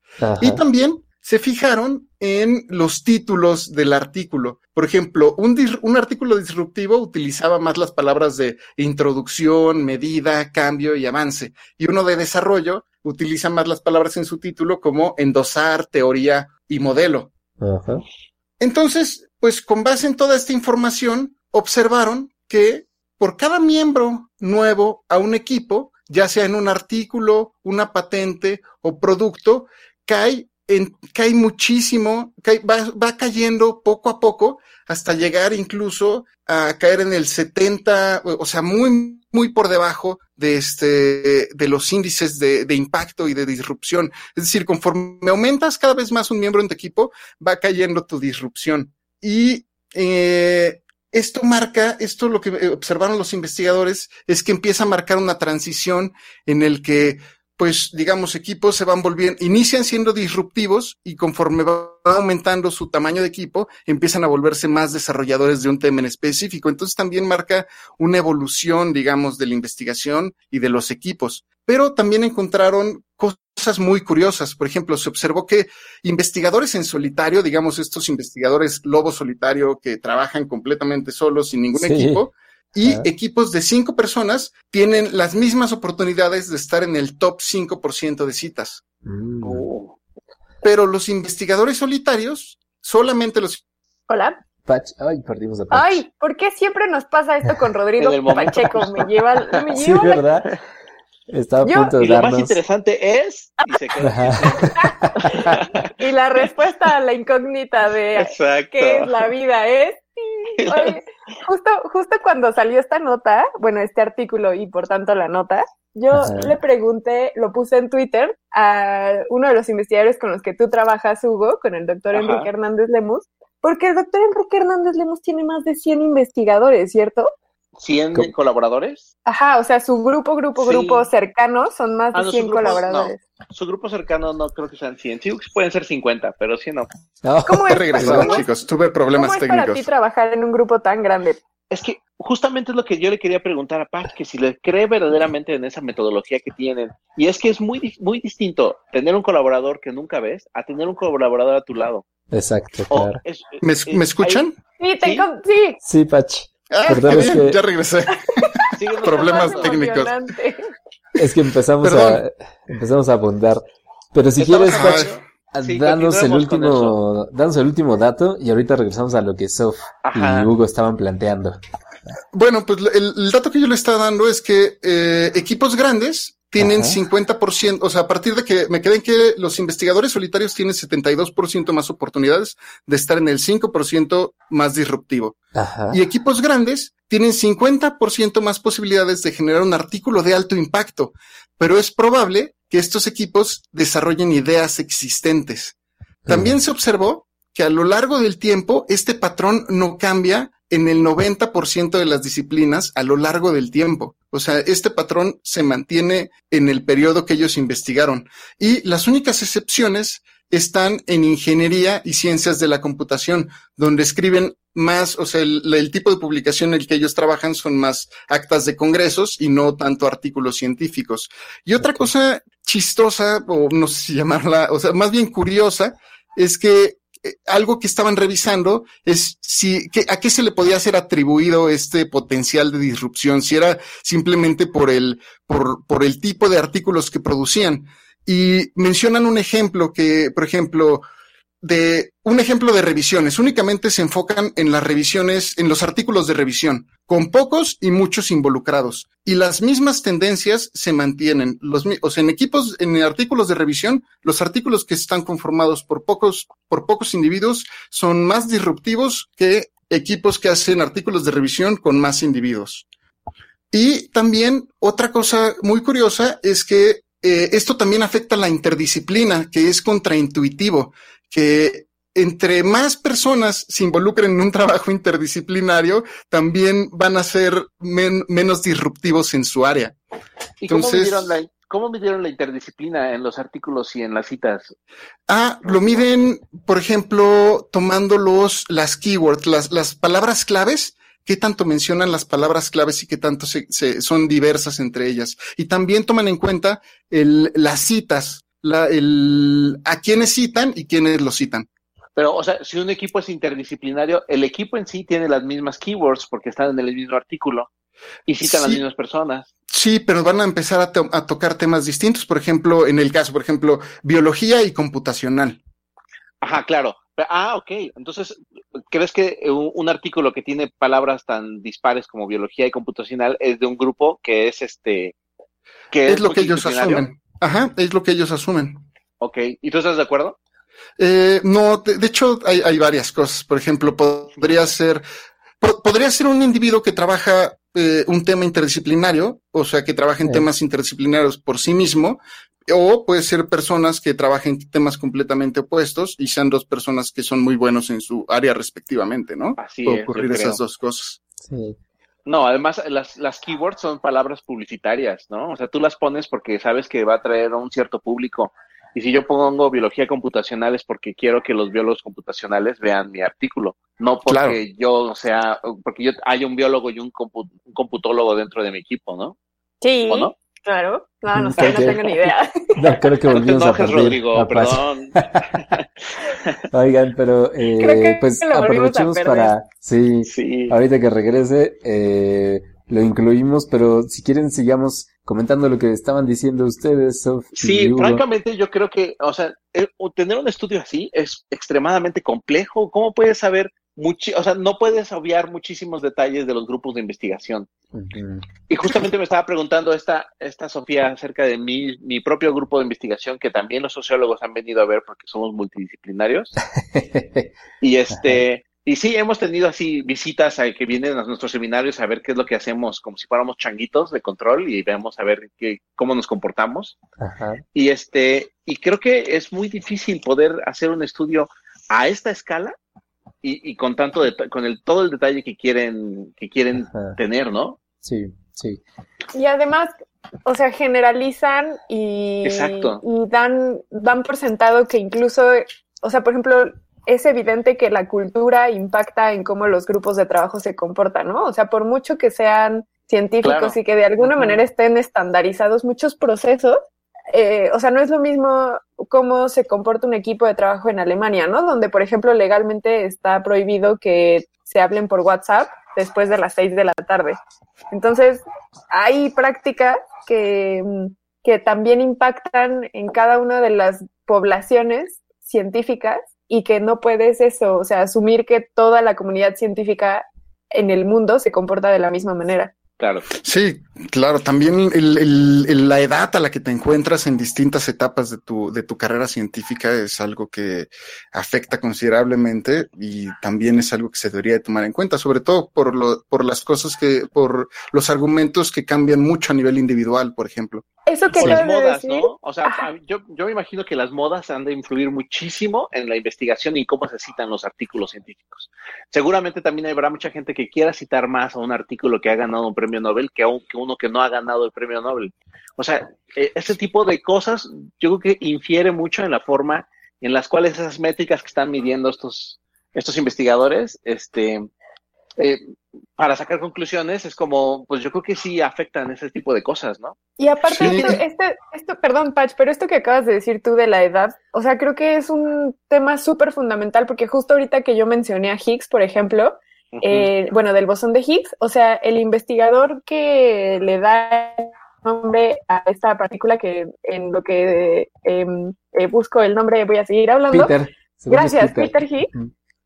Y también se fijaron en los títulos del artículo. Por ejemplo, un, artículo disruptivo utilizaba más las palabras de introducción, medida, cambio y avance. Y uno de desarrollo utiliza más las palabras en su título como endosar, teoría y modelo. Entonces, pues con base en toda esta información, observaron que por cada miembro nuevo a un equipo, ya sea en un artículo, una patente o producto, cae en, cae muchísimo, va, cayendo poco a poco hasta llegar incluso a caer en el 70, o sea, muy, muy por debajo de, este, de los índices de, impacto y de disrupción. Es decir, conforme aumentas cada vez más un miembro en tu equipo, va cayendo tu disrupción. Y eh, esto marca, esto lo que eh, observaron los investigadores es que empieza a marcar una transición en el que pues digamos, equipos se van volviendo, inician siendo disruptivos y conforme va aumentando su tamaño de equipo, empiezan a volverse más desarrolladores de un tema en específico. Entonces también marca una evolución, digamos, de la investigación y de los equipos. Pero también encontraron cosas muy curiosas. Por ejemplo, se observó que investigadores en solitario, digamos, estos investigadores lobo solitario que trabajan completamente solos sin ningún equipo, y equipos de cinco personas tienen las mismas oportunidades de estar en el top 5% de citas. Mm. Oh. Pero los investigadores solitarios, solamente los...
Hola.
Ay, perdimos a Patch.
Ay, ¿por qué siempre nos pasa esto con Rodrigo Pacheco?
Me lleva, me lleva sí, ¿verdad?
Está a punto de y lo más interesante es... Y,
la respuesta a la incógnita de qué es la vida es... Oye, justo, justo cuando salió esta nota, bueno, este artículo y por tanto la nota, yo le pregunté, lo puse en Twitter a uno de los investigadores con los que tú trabajas, Hugo, con el doctor Enrique Hernández Lemus, porque el doctor Enrique Hernández Lemus tiene más de 100 investigadores, ¿cierto?
100 colaboradores.
Ajá, o sea, su grupo, grupo, grupo cercano son más de 100 ah, colaboradores.
Su grupo cercano no creo que sean 100. Sí, pueden ser 50, pero sí no.
no. ¿Cómo es? chicos.
Tuve problemas ¿cómo es para ti trabajar en un grupo tan grande?
Es que justamente es lo que yo le quería preguntar a Pach, que si le cree verdaderamente en esa metodología que tienen. Y es que es muy, muy distinto tener un colaborador que nunca ves a tener un colaborador a tu lado.
Exacto. Claro.
¿Me, eh, ¿Me, escuchan?
Sí, tengo... ¿Sí?
sí, sí Pach. Ah,
ya regresé. Problemas técnicos. Es
que empezamos a, empezamos a abundar. Pero si quieres, ah, danos, el último, el último dato y ahorita regresamos a lo que Sof y Hugo estaban planteando.
Bueno, pues el, dato que yo le estaba dando es que eh, equipos grandes tienen 50%, o sea, a partir de que me queden que los investigadores solitarios tienen 72% más oportunidades de estar en el 5% más disruptivo. Y equipos grandes tienen 50% más posibilidades de generar un artículo de alto impacto, pero es probable que estos equipos desarrollen ideas existentes. También mm. se observó que a lo largo del tiempo este patrón no cambia en el 90% de las disciplinas a lo largo del tiempo. O sea, este patrón se mantiene en el periodo que ellos investigaron. Y las únicas excepciones están en ingeniería y ciencias de la computación, donde escriben más, o sea, el, tipo de publicación en el que ellos trabajan son más actas de congresos y no tanto artículos científicos. Y otra cosa chistosa, o no sé si llamarla, o sea, más bien curiosa, es que eh, algo que estaban revisando es si, a qué se le podía ser atribuido este potencial de disrupción, si era simplemente por el, por, por el tipo de artículos que producían. Y mencionan un ejemplo que, por ejemplo, de un ejemplo de revisiones. Únicamente se enfocan en las revisiones, en los artículos de revisión, con pocos y muchos involucrados. Y las mismas tendencias se mantienen. Los, o sea, en equipos, en artículos de revisión, los artículos que están conformados por pocos, por pocos individuos son más disruptivos que equipos que hacen artículos de revisión con más individuos. Y también otra cosa muy curiosa es que eh, esto también afecta la interdisciplina, que es contraintuitivo que entre más personas se involucren en un trabajo interdisciplinario, también van a ser menos disruptivos en su área.
¿Y Entonces, ¿cómo midieron, la, cómo midieron la interdisciplina en los artículos y en las citas?
Ah, lo miden, por ejemplo, tomando los, las keywords, las, las palabras claves, qué tanto mencionan las palabras claves y qué tanto se, son diversas entre ellas. Y también toman en cuenta las citas el, a quiénes citan y quiénes los citan.
Pero, o sea, si un equipo es interdisciplinario, el equipo en sí tiene las mismas keywords porque están en el mismo artículo y citan a las mismas personas.
Sí, pero van a empezar a, tocar temas distintos. Por ejemplo, en el caso, por ejemplo, biología y computacional.
Ajá, claro. Ah, ok. Entonces, ¿crees que un, artículo que tiene palabras tan dispares como biología y computacional es de un grupo que es este... Que es,
es lo que ellos asumen. Ajá, es lo que ellos asumen.
Ok, ¿y tú estás de acuerdo?
Eh, no, de, hecho hay, varias cosas. Por ejemplo, podría ser, podría ser un individuo que trabaja eh, un tema interdisciplinario, o sea, que trabaja en temas interdisciplinarios por sí mismo, o puede ser personas que trabajen temas completamente opuestos y sean dos personas que son muy buenos en su área respectivamente, ¿no? Así puede ocurrir esas dos cosas. Sí.
No, además las, las keywords son palabras publicitarias, ¿no? O sea, tú las pones porque sabes que va a atraer a un cierto público. Y si yo pongo biología computacional es porque quiero que los biólogos computacionales vean mi artículo, no porque yo, o sea, porque yo hay un biólogo y un, un, computólogo dentro de mi equipo, ¿no?
Sí. ¿O no? Claro, no, no, sé, no tengo ni idea. No,
creo que volvimos no a Rodrigo, perdón. Oigan, pero eh, pues aprovechemos para, sí, sí, ahorita que regrese, eh, lo incluimos, pero si quieren sigamos comentando lo que estaban diciendo ustedes. sí,
francamente yo creo que, o sea, eh, tener un estudio así es extremadamente complejo. ¿Cómo puedes saber o sea, no puedes obviar muchísimos detalles de los grupos de investigación. Y justamente me estaba preguntando esta, esta Sofía acerca de mi, mi propio grupo de investigación, que también los sociólogos han venido a ver porque somos multidisciplinarios. y este, y sí, hemos tenido así visitas a, que vienen a nuestros seminarios a ver qué es lo que hacemos, como si fuéramos changuitos de control y veamos a ver qué, cómo nos comportamos. Y este, y creo que es muy difícil poder hacer un estudio a esta escala y, con tanto con el, todo el detalle que quieren, que quieren tener, ¿no?
Sí, sí.
Y además, o sea, generalizan y, y dan, dan por sentado que incluso, o sea, por ejemplo, es evidente que la cultura impacta en cómo los grupos de trabajo se comportan, ¿no? O sea, por mucho que sean científicos y que de alguna manera estén estandarizados muchos procesos, eh, o sea, no es lo mismo cómo se comporta un equipo de trabajo en Alemania, ¿no? Donde, por ejemplo, legalmente está prohibido que se hablen por WhatsApp después de las seis de la tarde. Entonces, hay prácticas que, que también impactan en cada una de las poblaciones científicas y que no puedes eso, o sea, asumir que toda la comunidad científica en el mundo se comporta de la misma manera.
Claro.
Sí, Claro, también la edad a la que te encuentras en distintas etapas de tu, de tu carrera científica es algo que afecta considerablemente y también es algo que se debería tomar en cuenta, sobre todo por, por las cosas que, por los argumentos que cambian mucho a nivel individual, por ejemplo.
Eso que las modas,
¿no? O sea, yo, me imagino que las modas han de influir muchísimo en la investigación y cómo se citan los artículos científicos. Seguramente también habrá mucha gente que quiera citar más a un artículo que ha ganado un premio Nobel que aunque un, uno que no ha ganado el premio Nobel. O sea, eh, este tipo de cosas yo creo que infiere mucho en la forma en las cuales esas métricas que están midiendo estos, estos investigadores, este, eh, para sacar conclusiones, es como, pues yo creo que sí afectan ese tipo de cosas, ¿no?
Y aparte, esto, este, esto, perdón, Patch, pero esto que acabas de decir tú de la edad, o sea, creo que es un tema súper fundamental, porque justo ahorita que yo mencioné a Higgs, por ejemplo, eh, bueno, del bosón de Higgs, o sea, el investigador que le da nombre a esta partícula que en lo que em, eh, busco el nombre voy a seguir hablando. Peter, Gracias, Peter. Higgs.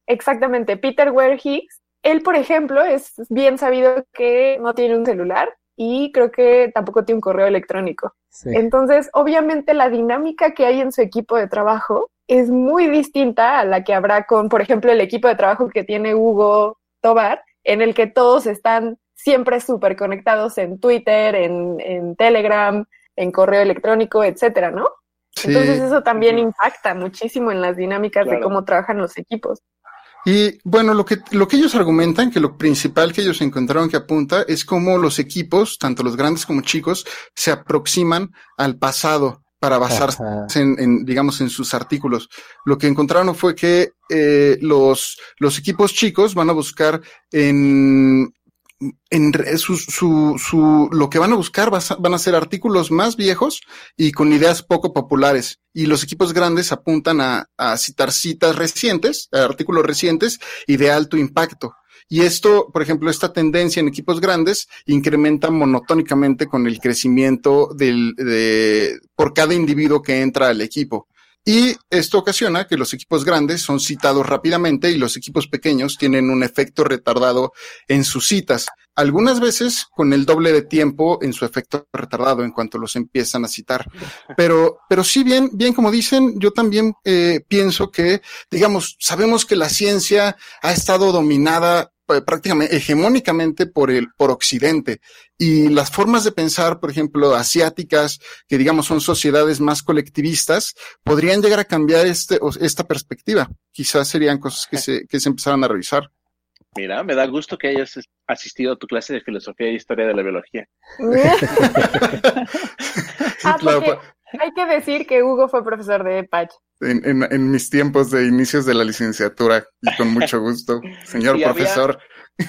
Exactamente, Peter Ware Higgs. Él, por ejemplo, es bien sabido que no tiene un celular y creo que tampoco tiene un correo electrónico. Entonces, obviamente la dinámica que hay en su equipo de trabajo es muy distinta a la que habrá con, por ejemplo, el equipo de trabajo que tiene Hugo bar en el que todos están siempre súper conectados en Twitter, en, Telegram, en correo electrónico, etcétera, ¿no? Entonces eso también impacta muchísimo en las dinámicas de cómo trabajan los equipos.
Y bueno, lo que, lo que ellos argumentan, que lo principal que ellos encontraron que apunta es cómo los equipos, tanto los grandes como chicos, se aproximan al pasado para basarse en, digamos, en sus artículos. Lo que encontraron fue que eh, los, los equipos chicos van a buscar en, en su, su, su, lo que van a buscar van a ser artículos más viejos y con ideas poco populares. Y los equipos grandes apuntan a, a citar citas recientes, artículos recientes y de alto impacto. Y esto, por ejemplo, esta tendencia en equipos grandes incrementa monotónicamente con el crecimiento del, de, por cada individuo que entra al equipo. Y esto ocasiona que los equipos grandes son citados rápidamente y los equipos pequeños tienen un efecto retardado en sus citas, algunas veces con el doble de tiempo en su efecto retardado en cuanto los empiezan a citar. Pero, pero sí, bien, bien como dicen, yo también eh, pienso que, digamos, sabemos que la ciencia ha estado dominada eh, prácticamente hegemónicamente por el por occidente y las formas de pensar por ejemplo asiáticas que digamos son sociedades más colectivistas podrían llegar a cambiar este esta perspectiva quizás serían cosas que se que se empezaran a revisar
Mira, me da gusto que hayas asistido a tu clase de filosofía y e historia de la biología.
Ah, Hay que decir que Hugo fue profesor de EPACH.
En, en, mis tiempos de inicios de la licenciatura, y con mucho gusto, señor profesor.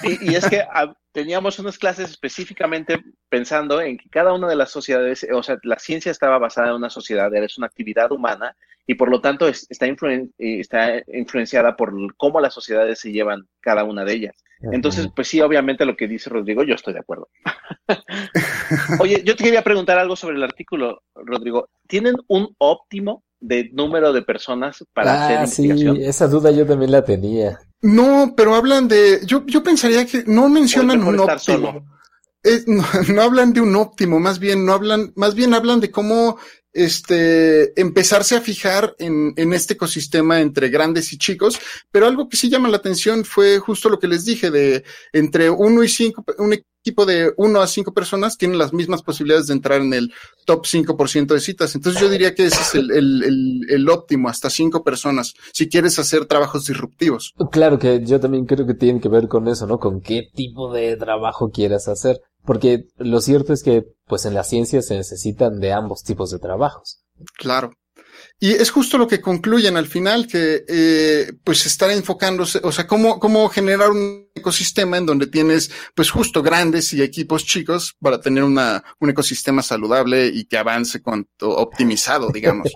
y, es que ah, teníamos unas clases específicamente pensando en que cada una de las sociedades, o sea, la ciencia estaba basada en una sociedad, era una actividad humana, y por lo tanto está, eh, está influenciada por cómo las sociedades se llevan cada una de ellas. Entonces, pues sí, obviamente lo que dice Rodrigo, yo estoy de acuerdo. Oye, yo te quería preguntar algo sobre el artículo, Rodrigo. ¿Tienen un óptimo de número de personas para ah, hacer investigación?
Sí, esa duda yo también la tenía.
No, pero hablan de. Yo, yo pensaría que no mencionan un óptimo. Eh, no, no, hablan de un óptimo, más bien no hablan, más bien hablan de cómo este, empezarse a fijar en, en, este ecosistema entre grandes y chicos, pero algo que sí llama la atención fue justo lo que les dije de entre uno y cinco un tipo de 1 a 5 personas tienen las mismas posibilidades de entrar en el top 5% de citas. Entonces yo diría que ese es el, óptimo, hasta 5 personas, si quieres hacer trabajos disruptivos.
Claro que yo también creo que tiene que ver con eso, ¿no? Con qué tipo de trabajo quieras hacer. Porque lo cierto es que, pues en la ciencia se necesitan de ambos tipos de trabajos.
Claro. Y es justo lo que concluyen al final, que eh, pues estar enfocándose, o sea, cómo, cómo generar un ecosistema en donde tienes pues justo grandes y equipos chicos para tener una, un ecosistema saludable y que avance con optimizado, digamos.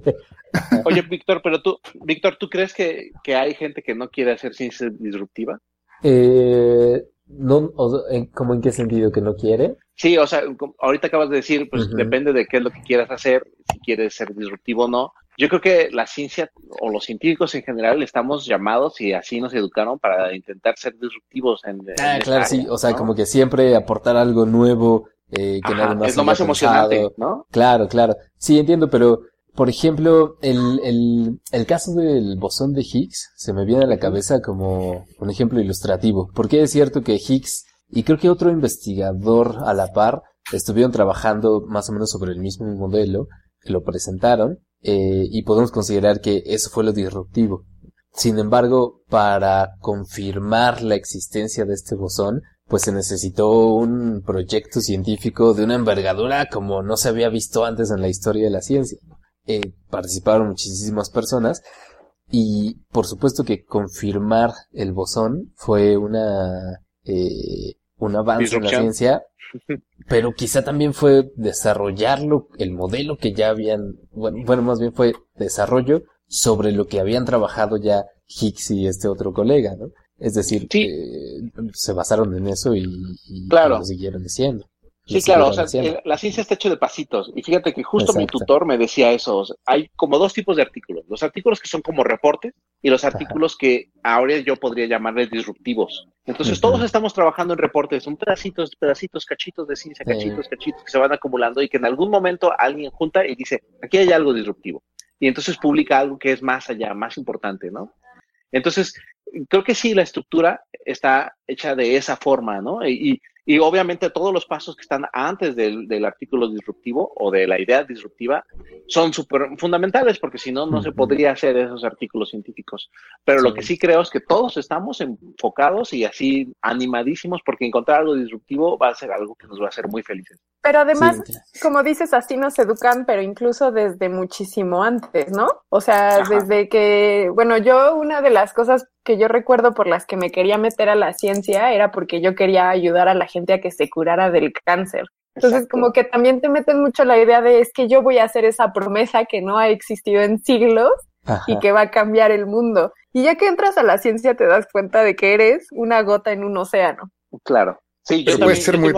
Oye, Víctor, pero tú, Víctor, ¿tú crees que, que hay gente que no quiere hacer ciencia disruptiva?
Eh, no, o, en, ¿Cómo en qué sentido que no quiere?
Sí, o sea, ahorita acabas de decir, pues depende de qué es lo que quieras hacer, si quieres ser disruptivo o no, yo creo que la ciencia o los científicos en general estamos llamados y así nos educaron para intentar ser disruptivos. En,
ah, claro, sí, o sea, como que siempre aportar algo nuevo eh,
que Es lo más emocionante,
¿no? Claro, claro. Sí, entiendo, pero por ejemplo, el, el, el caso del bosón de Higgs se me viene a la cabeza como un ejemplo ilustrativo, porque es cierto que Higgs y creo que otro investigador a la par estuvieron trabajando más o menos sobre el mismo modelo, que lo presentaron, eh, y podemos considerar que eso fue lo disruptivo. Sin embargo, para confirmar la existencia de este bosón, pues se necesitó un proyecto científico de una envergadura como no se había visto antes en la historia de la ciencia. Eh, participaron muchísimas personas y por supuesto que confirmar el bosón fue una eh, un avance en la ciencia, pero quizá también fue desarrollarlo, el modelo que ya habían, bueno, bueno, más bien fue desarrollo sobre lo que habían trabajado ya Higgs y este otro colega, ¿no? Es decir, eh, se basaron en eso y, lo siguieron diciendo.
Sí, claro, o sea, eh, la ciencia está hecha de pasitos. Y fíjate que justo mi tutor me decía eso. hay como dos tipos de artículos. Los artículos que son como reportes y los artículos que ahora yo podría llamarles disruptivos. Entonces todos estamos trabajando en reportes. Son pedacitos, pedacitos, cachitos de ciencia, cachitos, cachitos que se van acumulando y que en algún momento alguien junta y dice, aquí hay algo disruptivo. Y entonces publica algo que es más allá, más importante, ¿no? Entonces, creo que sí, la estructura está hecha de esa forma, ¿no? Y, y obviamente todos los pasos que están antes del, artículo disruptivo o de la idea disruptiva son súper fundamentales porque si no, no se podría hacer esos artículos científicos. Pero lo que sí creo es que todos estamos enfocados y así animadísimos porque encontrar algo disruptivo va a ser algo que nos va a hacer muy felices.
Pero además, como dices, así nos educan, pero incluso desde muchísimo antes, ¿no? O sea, desde que, bueno, yo una de las cosas que yo recuerdo por las que me quería meter a la ciencia era porque yo quería ayudar a la gente a que se curara del cáncer. Entonces, como que también te meten mucho la idea de es que yo voy a hacer esa promesa que no ha existido en siglos y que va a cambiar el mundo. Y ya que entras a la ciencia te das cuenta de que eres una gota en un océano.
Claro. Sí, yo ser muy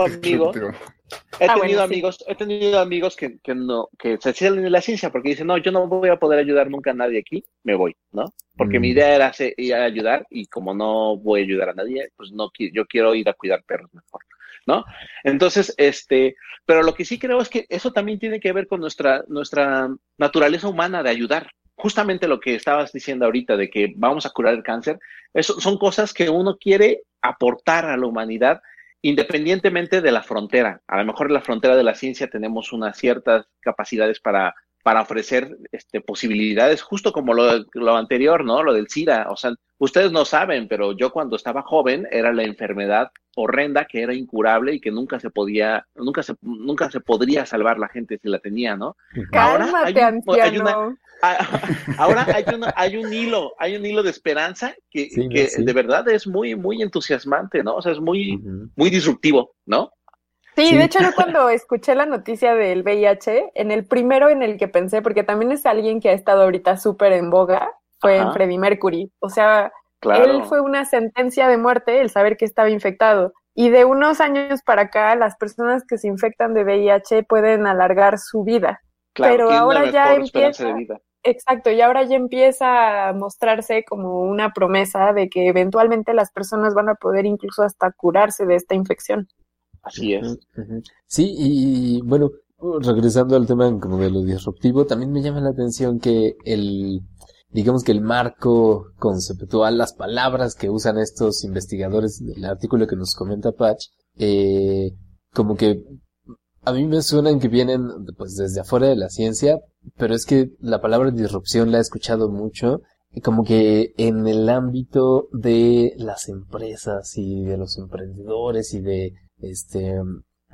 Ah, he tenido amigos, he tenido amigos que, no, que se cierran en la ciencia porque dicen, no, yo no voy a poder ayudar nunca a nadie aquí, me voy, ¿no? Porque mi mm. idea era ir a ayudar y como no voy a ayudar a nadie, pues no yo quiero ir a cuidar perros mejor, ¿no? Entonces, este, pero lo que sí creo es que eso también tiene que ver con nuestra, nuestra naturaleza humana de ayudar. Justamente lo que estabas diciendo ahorita de que vamos a curar el cáncer, eso son cosas que uno quiere aportar a la humanidad independientemente de la frontera. A lo mejor en la frontera de la ciencia tenemos unas ciertas capacidades para, para ofrecer este, posibilidades, justo como lo, lo, anterior, ¿no? Lo del SIDA. O sea, Ustedes no saben, pero yo cuando estaba joven era la enfermedad horrenda que era incurable y que nunca se podía, nunca se, nunca se podría salvar la gente si la tenía, ¿no? Cálmate,
ahora
hay, ahora hay, hay un hilo, hay un hilo de esperanza que, que de verdad es muy, muy entusiasmante, ¿no? O sea, es muy, muy disruptivo, ¿no?
Sí, sí, de hecho yo cuando escuché la noticia del VIH, en el primero en el que pensé, porque también es alguien que ha estado ahorita súper en boga, fue en Freddie Mercury. O sea, él fue una sentencia de muerte el saber que estaba infectado. Y de unos años para acá, las personas que se infectan de VIH pueden alargar su vida. pero ahora ya empieza. Exacto, y ahora ya empieza a mostrarse como una promesa de que eventualmente las personas van a poder incluso hasta curarse de esta infección. Así
es. Sí,
y bueno, regresando al tema como de lo disruptivo, también me llama la atención que el, digamos que el marco conceptual, las palabras que usan estos investigadores del artículo que nos comenta Patch, eh, como que a mí me suenan que vienen pues desde afuera de la ciencia, pero es que la palabra disrupción la he escuchado mucho, como que en el ámbito de las empresas y de los emprendedores y de este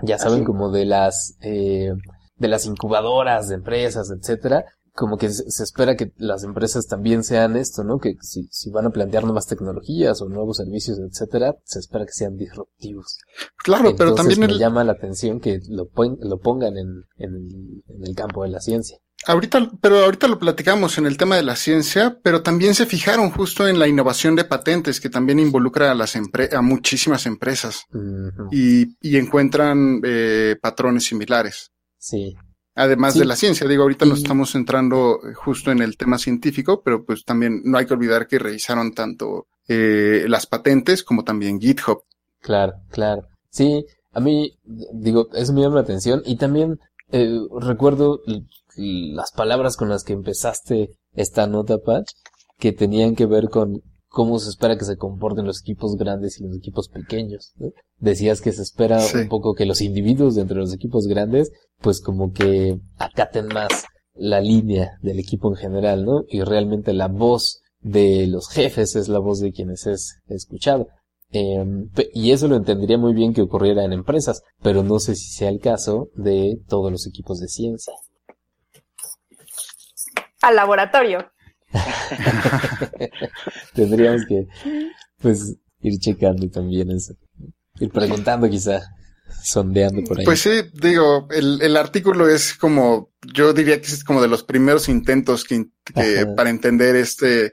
ya saben como de las eh, de las incubadoras de empresas, etcétera, como que se espera que las empresas también sean esto, ¿no? Que si, si van a plantear nuevas tecnologías o nuevos servicios, etcétera, se espera que sean disruptivos. Claro, pero también me llama la atención que lo, lo pongan en, en, el campo de la ciencia.
Ahorita, pero ahorita lo platicamos en el tema de la ciencia, pero también se fijaron justo en la innovación de patentes que también involucra a las a muchísimas empresas y, y, encuentran eh, patrones similares.
Sí,
Además de la ciencia, digo, ahorita nos estamos centrando eh, justo en el tema científico, pero pues también no hay que olvidar que revisaron tanto eh, las patentes como también GitHub.
Claro, claro. Sí, a mí, digo, eso me llama la atención y también eh, recuerdo las palabras con las que empezaste esta nota, Pat, que tenían que ver con cómo se espera que se comporten los equipos grandes y los equipos pequeños. Decías que se espera un poco que los individuos de los equipos grandes, pues como que acaten más la línea del equipo en general, ¿no? Y realmente la voz de los jefes es la voz de quienes es escuchado. Em, y eso lo entendería muy bien que ocurriera en empresas, pero no sé si sea el caso de todos los equipos de ciencia.
Al laboratorio.
Tendríamos que, pues, ir checando y también eso. Ir preguntando quizá, sondeando por ahí.
Pues sí, digo, el, artículo es como, yo diría que es como de los primeros intentos que para entender este,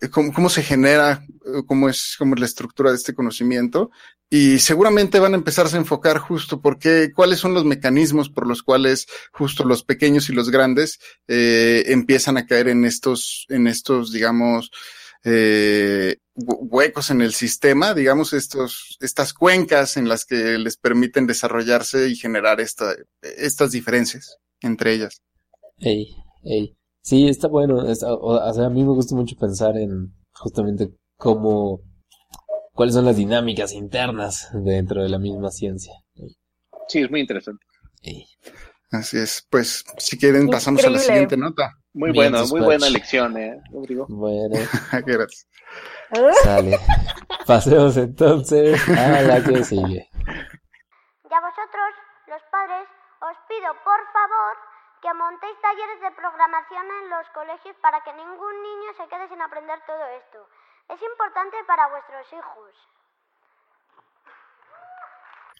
eh, cómo, se genera, eh, cómo es, cómo la estructura de este conocimiento. Y seguramente van a empezarse a enfocar justo porque cuáles son los mecanismos por los cuales justo los pequeños y los grandes eh, empiezan a caer en estos, en estos, digamos, eh, huecos en el sistema, digamos, estos, estas cuencas en las que les permiten desarrollarse y generar esta, estas diferencias entre ellas.
Sí, está bueno. o, a mí me gusta mucho pensar en justamente cómo, cuáles son las dinámicas internas dentro de la misma ciencia.
Sí, es muy interesante.
Así es. Pues, si quieren, pasamos a la siguiente nota.
Muy buena, muy buena lección, eh, Bueno. Gracias.
Sale. Pasemos entonces a la
que sigue. Y vosotros, los padres, os pido por favor que montéis talleres de programación en los colegios para que ningún niño se quede sin aprender todo esto. Es importante para vuestros hijos.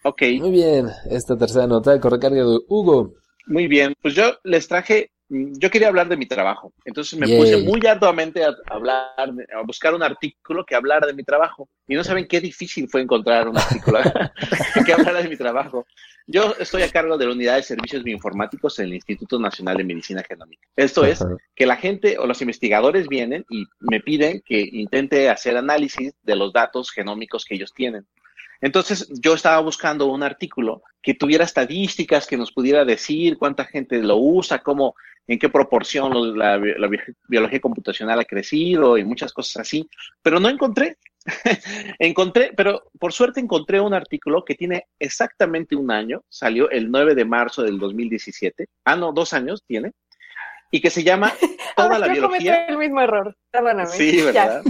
Ok. Muy bien, esta tercera nota de correcarga de Hugo.
Muy bien, pues yo les traje Mm, yo quería hablar de mi trabajo. Entonces me puse muy arduamente a hablar, a buscar un artículo que hablara de mi trabajo. Y no saben qué difícil fue encontrar un artículo que hablara de mi trabajo. Yo estoy a cargo de la unidad de servicios bioinformáticos en el Instituto Nacional de Medicina Genómica. Esto es que la gente o los investigadores vienen y me piden que intente hacer análisis de los datos genómicos que ellos tienen. Entonces yo estaba buscando un artículo que tuviera estadísticas, que nos pudiera decir cuánta gente lo usa, cómo, en qué proporción la, biología computacional ha crecido y muchas cosas así, pero no encontré. encontré, pero por suerte encontré un artículo que tiene exactamente un año, salió el 9 de marzo del 2017, ah, no, dos años tiene, y que se llama Toda la biología.
el mismo error,
¿eh? Sí, ¿verdad?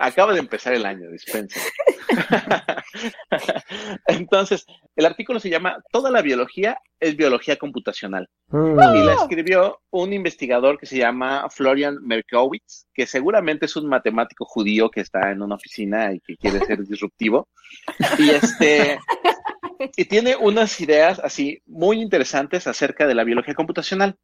Acaba de empezar el año, dispensa. Entonces, el artículo se llama Toda la biología es biología computacional. Mm. Y la escribió un investigador que se llama Florian Merkowitz, que seguramente es un matemático judío que está en una oficina y que quiere ser disruptivo. Y este y tiene unas ideas así muy interesantes acerca de la biología computacional.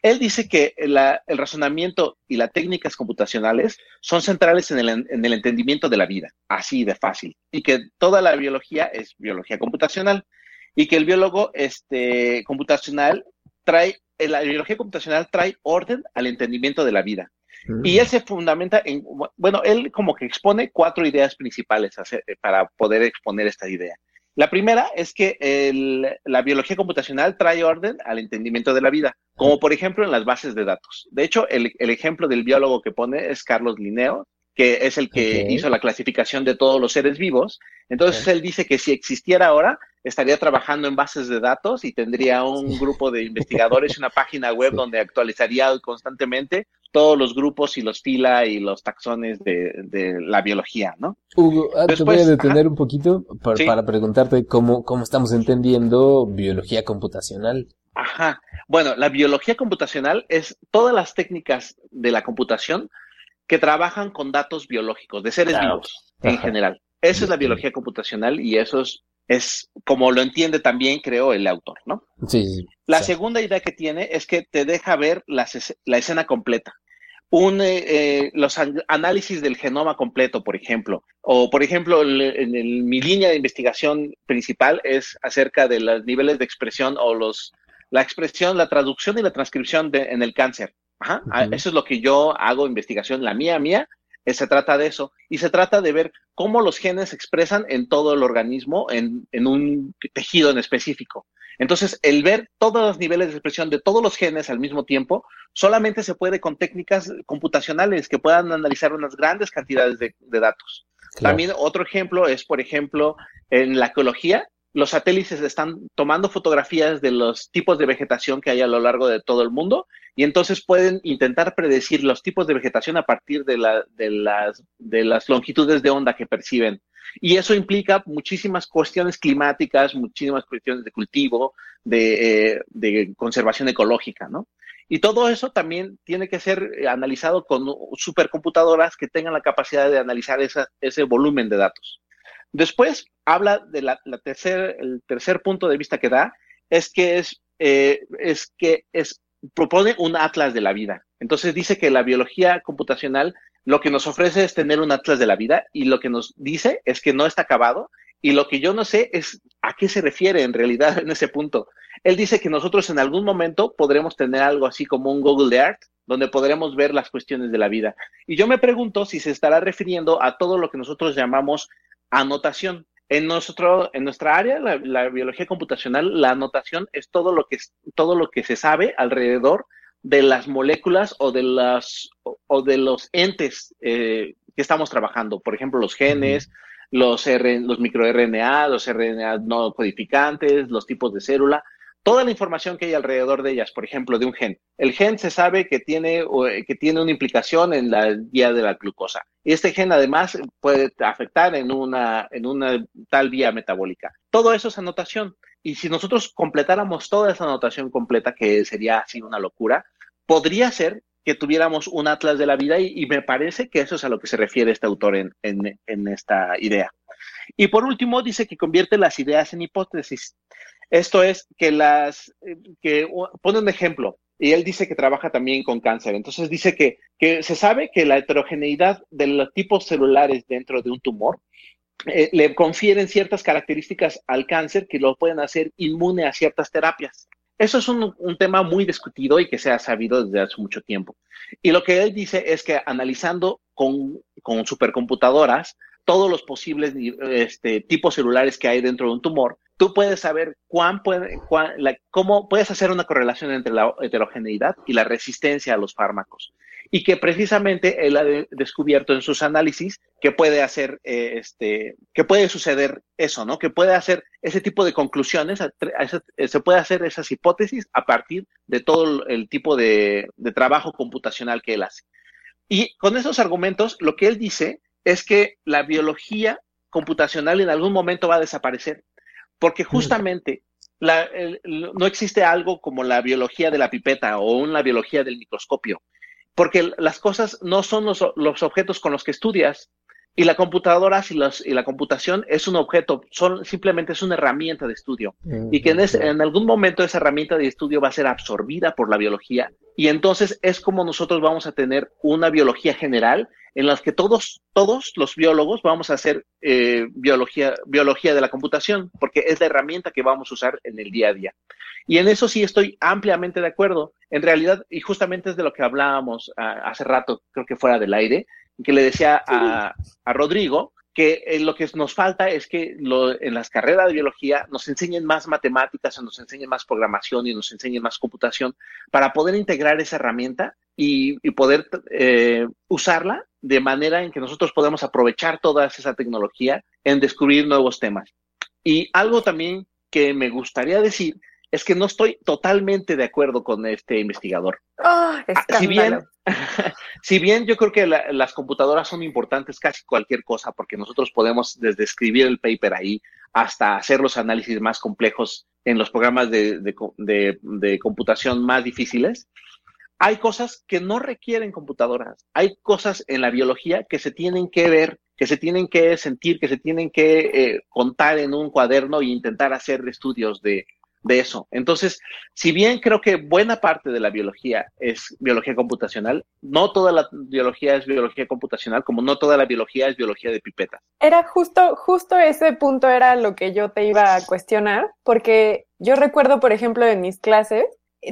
Él dice que el razonamiento y las técnicas computacionales son centrales en el, entendimiento de la vida, así de fácil, y que toda la biología es biología computacional, y que el biólogo este, computacional trae, eh, la biología computacional trae orden al entendimiento de la vida. Mm. Y él se fundamenta en, bueno, él como que expone cuatro ideas principales eh, para poder exponer esta idea. La primera es que la biología computacional trae orden al entendimiento de la vida, como por ejemplo en las bases de datos. De hecho, el, ejemplo del biólogo que pone es Carlos Linneo, que es el que hizo la clasificación de todos los seres vivos. Entonces él dice que si existiera ahora, estaría trabajando en bases de datos y tendría un grupo de investigadores, una página web donde actualizaría constantemente todos los grupos y los fila y los taxones de, la biología, ¿no?
Hugo, ah, te voy a detener un poquito para, preguntarte cómo, cómo estamos entendiendo biología computacional.
Ajá. Bueno, la biología computacional es todas las técnicas de la computación que trabajan con datos biológicos, de seres vivos en general. Esa es la biología computacional y eso es, como lo entiende también, creo, el autor, ¿no?
Sí.
La segunda idea que tiene es que te deja ver la escena completa un, eh, los análisis del genoma completo, por ejemplo. O, por ejemplo, mi línea de investigación principal es acerca de los niveles de expresión o los, la expresión, la traducción y la transcripción en el cáncer. Ah, eso es lo que yo hago investigación, la mía, mía. Eh, se trata de eso y se trata de ver cómo los genes se expresan en todo el organismo, en, en un tejido en específico. Entonces, el ver todos los niveles de expresión de todos los genes al mismo tiempo solamente se puede con técnicas computacionales que puedan analizar unas grandes cantidades de, datos. También otro ejemplo es, por ejemplo, en la ecología, los satélites están tomando fotografías de los tipos de vegetación que hay a lo largo de todo el mundo y entonces pueden intentar predecir los tipos de vegetación a partir de las longitudes de onda que perciben y eso implica muchísimas cuestiones climáticas, muchísimas cuestiones de cultivo, de, eh, de conservación ecológica, ¿no? Y todo eso también tiene que ser analizado con supercomputadoras que tengan la capacidad de analizar esa, ese volumen de datos. Después habla del la tercer, el tercer punto de vista que da, es que es, eh, es que es propone un atlas de la vida. Entonces dice que la biología computacional lo que nos ofrece es tener un atlas de la vida y lo que nos dice es que no está acabado y lo que yo no sé es a qué se refiere en realidad en ese punto. Él dice que nosotros en algún momento podremos tener algo así como un Google de Art donde podremos ver las cuestiones de la vida. Y yo me pregunto si se estará refiriendo a todo lo que nosotros llamamos anotación. En, nosotros en nuestra área, la, biología computacional, la anotación es todo lo, que, todo lo que se sabe alrededor de las moléculas o de, las, o de los entes eh, que estamos trabajando, por ejemplo, los genes, los, los microRNA, los RNA no codificantes, los tipos de célula, toda la información que hay alrededor de ellas, por ejemplo, de un gen. El gen se sabe que tiene, que tiene una implicación en la vía de la glucosa. Este gen además puede afectar en una, en una tal vía metabólica. Todo eso es anotación. Y si nosotros completáramos toda esa anotación completa, que sería así una locura, podría ser que tuviéramos un atlas de la vida y, me parece que eso es a lo que se refiere este autor en, esta idea. Y por último, dice que convierte las ideas en hipótesis. Esto es que las, eh, que pone un ejemplo, y él dice que trabaja también con cáncer. Entonces dice que, se sabe que la heterogeneidad de los tipos celulares dentro de un tumor eh, le confieren ciertas características al cáncer que lo pueden hacer inmune a ciertas terapias. Eso es un, tema muy discutido y que se ha sabido desde hace mucho tiempo. Y lo que él dice es que analizando con, con supercomputadoras todos los posibles este, tipos celulares que hay dentro de un tumor, tú puedes saber cuán puede, la, cómo puedes hacer una correlación entre la heterogeneidad y la resistencia a los fármacos y que precisamente él ha descubierto en sus análisis que puede hacer, eh, este, que puede suceder eso, ¿no? Que puede hacer ese tipo de conclusiones, eh, se puede hacer esas hipótesis a partir de todo el tipo de, trabajo computacional que él hace. Y con esos argumentos, lo que él dice es que la biología computacional en algún momento va a desaparecer, porque mm. justamente no existe algo como la biología de la pipeta o la biología del microscopio porque las cosas no son los, los objetos con los que estudias, y la computadora y, y la computación es un objeto, son, simplemente es una herramienta de estudio. Y que en, algún momento esa herramienta de estudio va a ser absorbida por la biología. Y entonces es como nosotros vamos a tener una biología general en la que todos, todos los biólogos vamos a hacer eh, biología, biología de la computación, porque es la herramienta que vamos a usar en el día a día. Y en eso sí estoy ampliamente de acuerdo. En realidad, y justamente es de lo que hablábamos ah, hace rato, creo que fuera del aire, que le decía a, Rodrigo que eh, lo que nos falta es que en las carreras de biología nos enseñen más matemáticas, nos enseñen más programación y nos enseñen más computación para poder integrar esa herramienta y, poder eh, usarla de manera en que nosotros podamos aprovechar toda esa tecnología en descubrir nuevos temas. Y algo también que me gustaría decir es que no estoy totalmente de acuerdo con este investigador. Ah, ah, si, bien, si bien yo creo que las computadoras son importantes casi cualquier cosa, porque nosotros podemos desde escribir el paper ahí hasta hacer los análisis más complejos en los programas de, computación más difíciles, hay cosas que no requieren computadoras, hay cosas en la biología que se tienen que ver, que se tienen que sentir, que se tienen que eh, contar en un cuaderno e intentar hacer estudios de de eso. Entonces, si bien creo que buena parte de la biología es biología computacional, no toda la biología es biología computacional, como no toda la biología es biología de pipetas.
Era justo, justo ese punto era lo que yo te iba a cuestionar, porque yo recuerdo, por ejemplo, en mis clases,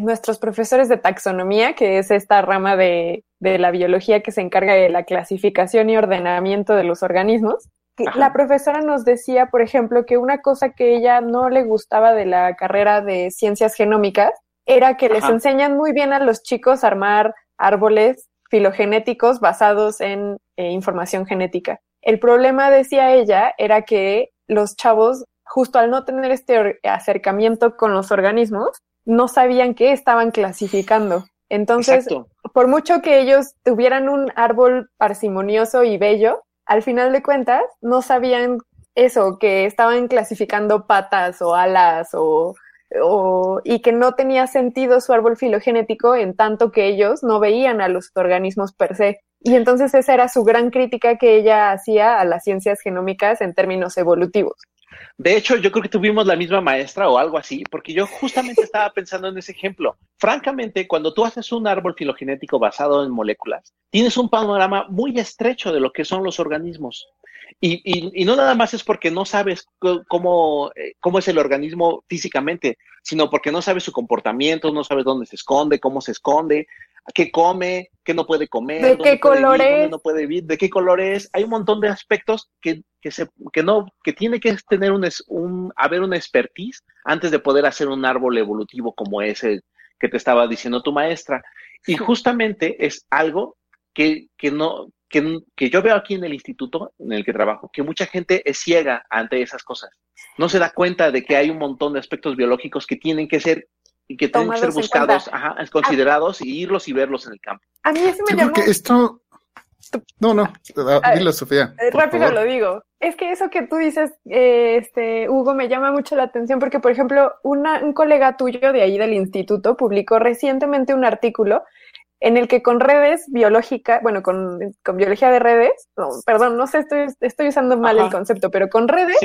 nuestros profesores de taxonomía, que es esta rama de, de la biología que se encarga de la clasificación y ordenamiento de los organismos, la profesora nos decía, por ejemplo, que una cosa que ella no le gustaba de la carrera de ciencias genómicas era que les enseñan muy bien a los chicos a armar árboles filogenéticos basados en eh, información genética. El problema, decía ella, era que los chavos, justo al no tener este acercamiento con los organismos, no sabían qué estaban clasificando. Entonces, por mucho que ellos tuvieran un árbol parsimonioso y bello, al final de cuentas no sabían eso, que estaban clasificando patas o alas o, y que no tenía sentido su árbol filogenético en tanto que ellos no veían a los organismos per se. Y entonces esa era su gran crítica que ella hacía a las ciencias genómicas en términos evolutivos.
De hecho, yo creo que tuvimos la misma maestra o algo así, porque yo justamente estaba pensando en ese ejemplo. Francamente, cuando tú haces un árbol filogenético basado en moléculas, tienes un panorama muy estrecho de lo que son los organismos. Y, y, y no nada más es porque no sabes cómo, eh, cómo es el organismo físicamente, sino porque no sabes su comportamiento, no sabes dónde se esconde, cómo se esconde, qué come, qué no puede comer, de qué color no puede vivir, de qué Hay un montón de aspectos que, se, que no, que tiene que tener un, un, haber una expertise antes de poder hacer un árbol evolutivo como ese que te estaba diciendo tu maestra. Y justamente es algo que, no, que, que, yo veo aquí en el instituto en el que trabajo, que mucha gente es ciega ante esas cosas. No se da cuenta de que hay un montón de aspectos biológicos que tienen que ser y que tienen que ser buscados, ajá, considerados y irlos y verlos en el campo. A mí eso me llamó... esto... No, no,
a, Sofía. Eh, rápido lo digo. Es que eso que tú dices, eh, este, Hugo, me llama mucho la atención porque, por ejemplo, un colega tuyo de ahí del instituto publicó recientemente un artículo en el que con redes biológicas, bueno, con, biología de redes, perdón, no sé, estoy, estoy usando mal el concepto, pero con redes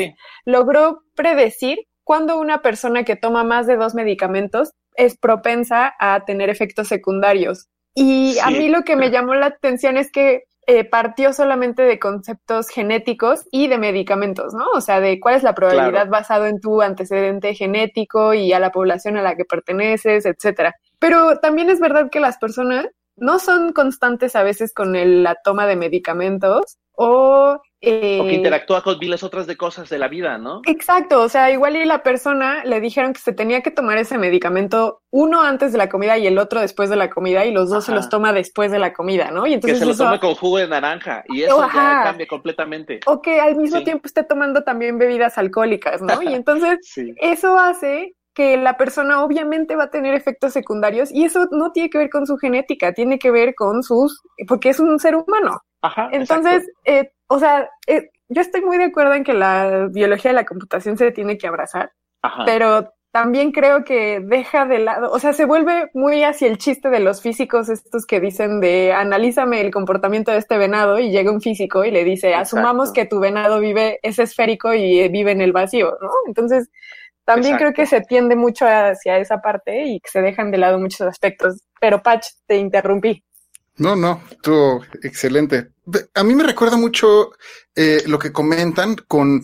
logró predecir cuando una persona que toma más de dos medicamentos es propensa a tener efectos secundarios. Y a mí lo que me llamó la atención es que eh, partió solamente de conceptos genéticos y de medicamentos, ¿no? O sea, de cuál es la probabilidad basado en tu antecedente genético y a la población a la que perteneces, etcétera. Pero también es verdad que las personas no son constantes a veces con la toma de medicamentos
eh, o... que interactúa con miles otras de cosas de la vida, ¿no?
Exacto, o sea, igual y la persona le dijeron que se tenía que tomar ese medicamento uno antes de la comida y el otro después de la comida y los dos se los toma después de la comida, ¿no? Y
entonces que se los toma con jugo de naranja y eso cambia completamente.
O que al mismo tiempo esté tomando también bebidas alcohólicas, ¿no? Y entonces eso hace que la persona obviamente va a tener efectos secundarios y eso no tiene que ver con su genética, tiene que ver con sus, porque es un ser humano. Entonces, eh, o sea, eh, yo estoy muy de acuerdo en que la biología de la computación se tiene que abrazar, pero también creo que deja de lado, o sea, se vuelve muy hacia el chiste de los físicos estos que dicen de analízame el comportamiento de este venado y llega un físico y le dice, asumamos que tu venado vive, es esférico y vive en el vacío, ¿no? Entonces, también creo que se tiende mucho hacia esa parte y que se dejan de lado muchos aspectos. Pero Patch, te interrumpí.
No, no, tú, excelente a mí me recuerda mucho eh, lo que comentan con,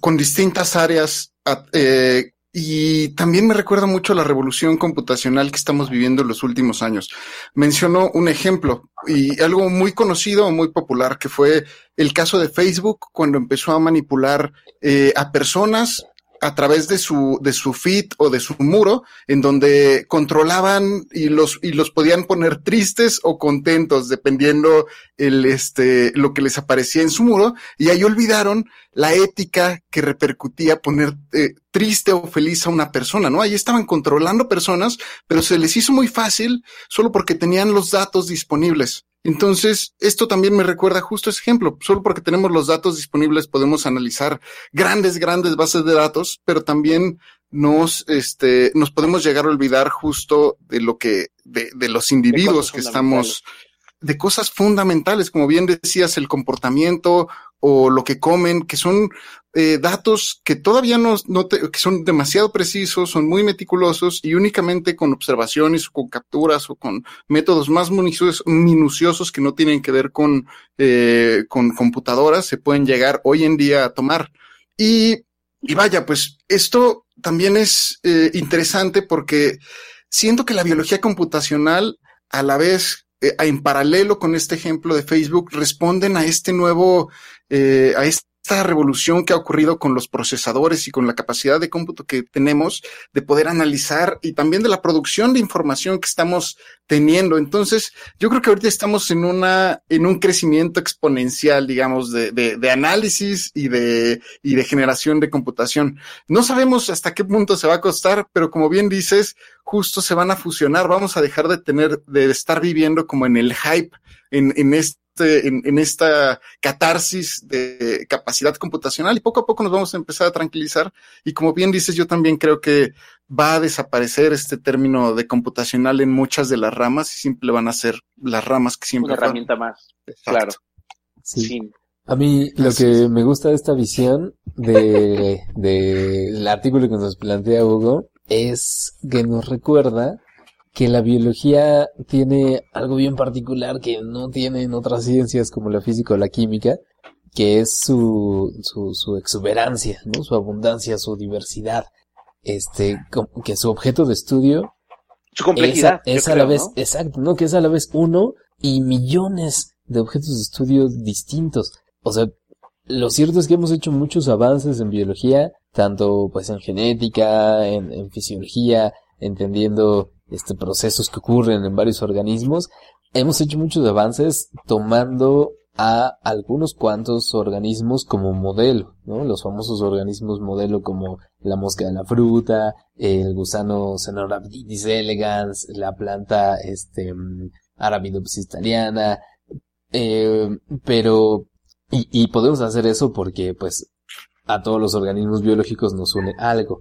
con distintas áreas ah, eh, y también me recuerda mucho la revolución computacional que estamos viviendo en los últimos años. Mencionó un ejemplo y algo muy conocido, muy popular, que fue el caso de Facebook cuando empezó a manipular eh, a personas a través de su, de su feed o de su muro, en donde controlaban y los, y los podían poner tristes o contentos, dependiendo el, este, lo que les aparecía en su muro. Y ahí olvidaron la ética que repercutía poner eh, triste o feliz a una persona, ¿no? Ahí estaban controlando personas, pero se les hizo muy fácil solo porque tenían los datos disponibles. Entonces, esto también me recuerda justo ese ejemplo. Solo porque tenemos los datos disponibles podemos analizar grandes, grandes bases de datos, pero también nos, este, nos podemos llegar a olvidar justo de lo que, de, de los individuos que estamos de cosas fundamentales, como bien decías, el comportamiento o lo que comen, que son eh, datos que todavía no, que son demasiado precisos, son muy meticulosos y únicamente con observaciones o con capturas o con métodos más minuciosos, que no tienen que ver con, eh, con computadoras se pueden llegar hoy en día a tomar. Y, vaya, pues esto también es eh, interesante porque siento que la biología computacional a la vez eh, en paralelo con este ejemplo de Facebook, responden a este nuevo, eh, a este esta revolución que ha ocurrido con los procesadores y con la capacidad de cómputo que tenemos de poder analizar y también de la producción de información que estamos teniendo. Entonces, yo creo que ahorita estamos en una, en un crecimiento exponencial, digamos, de, de, de análisis y de, y de generación de computación. No sabemos hasta qué punto se va a costar, pero como bien dices, justo se van a fusionar. Vamos a dejar de tener, de estar viviendo como en el hype, en, en este este, en, esta catarsis de capacidad computacional y poco a poco nos vamos a empezar a tranquilizar. Y como bien dices, yo también creo que va a desaparecer este término de computacional en muchas de las ramas y siempre van a ser las ramas que siempre.
Una herramienta más. Claro.
Sí. A mí lo que me gusta de esta visión del de, artículo que nos plantea Hugo es que nos recuerda que la biología tiene algo bien particular que no tiene en otras ciencias como la física o la química, que es su, su, exuberancia, ¿no? su abundancia, su diversidad, este, que su objeto de estudio su es, a, la vez, exacto, ¿no? que es a la vez uno y millones de objetos de estudio distintos. O sea, lo cierto es que hemos hecho muchos avances en biología, tanto pues en genética, en fisiología, entendiendo este, procesos que ocurren en varios organismos, hemos hecho muchos avances tomando a algunos cuantos organismos como modelo, Los famosos organismos modelo como la mosca de la fruta, el gusano Cenorhabditis elegans, la planta, este, Arabidopsis thaliana, eh, pero, y podemos hacer eso porque, pues, a todos los organismos biológicos nos une algo.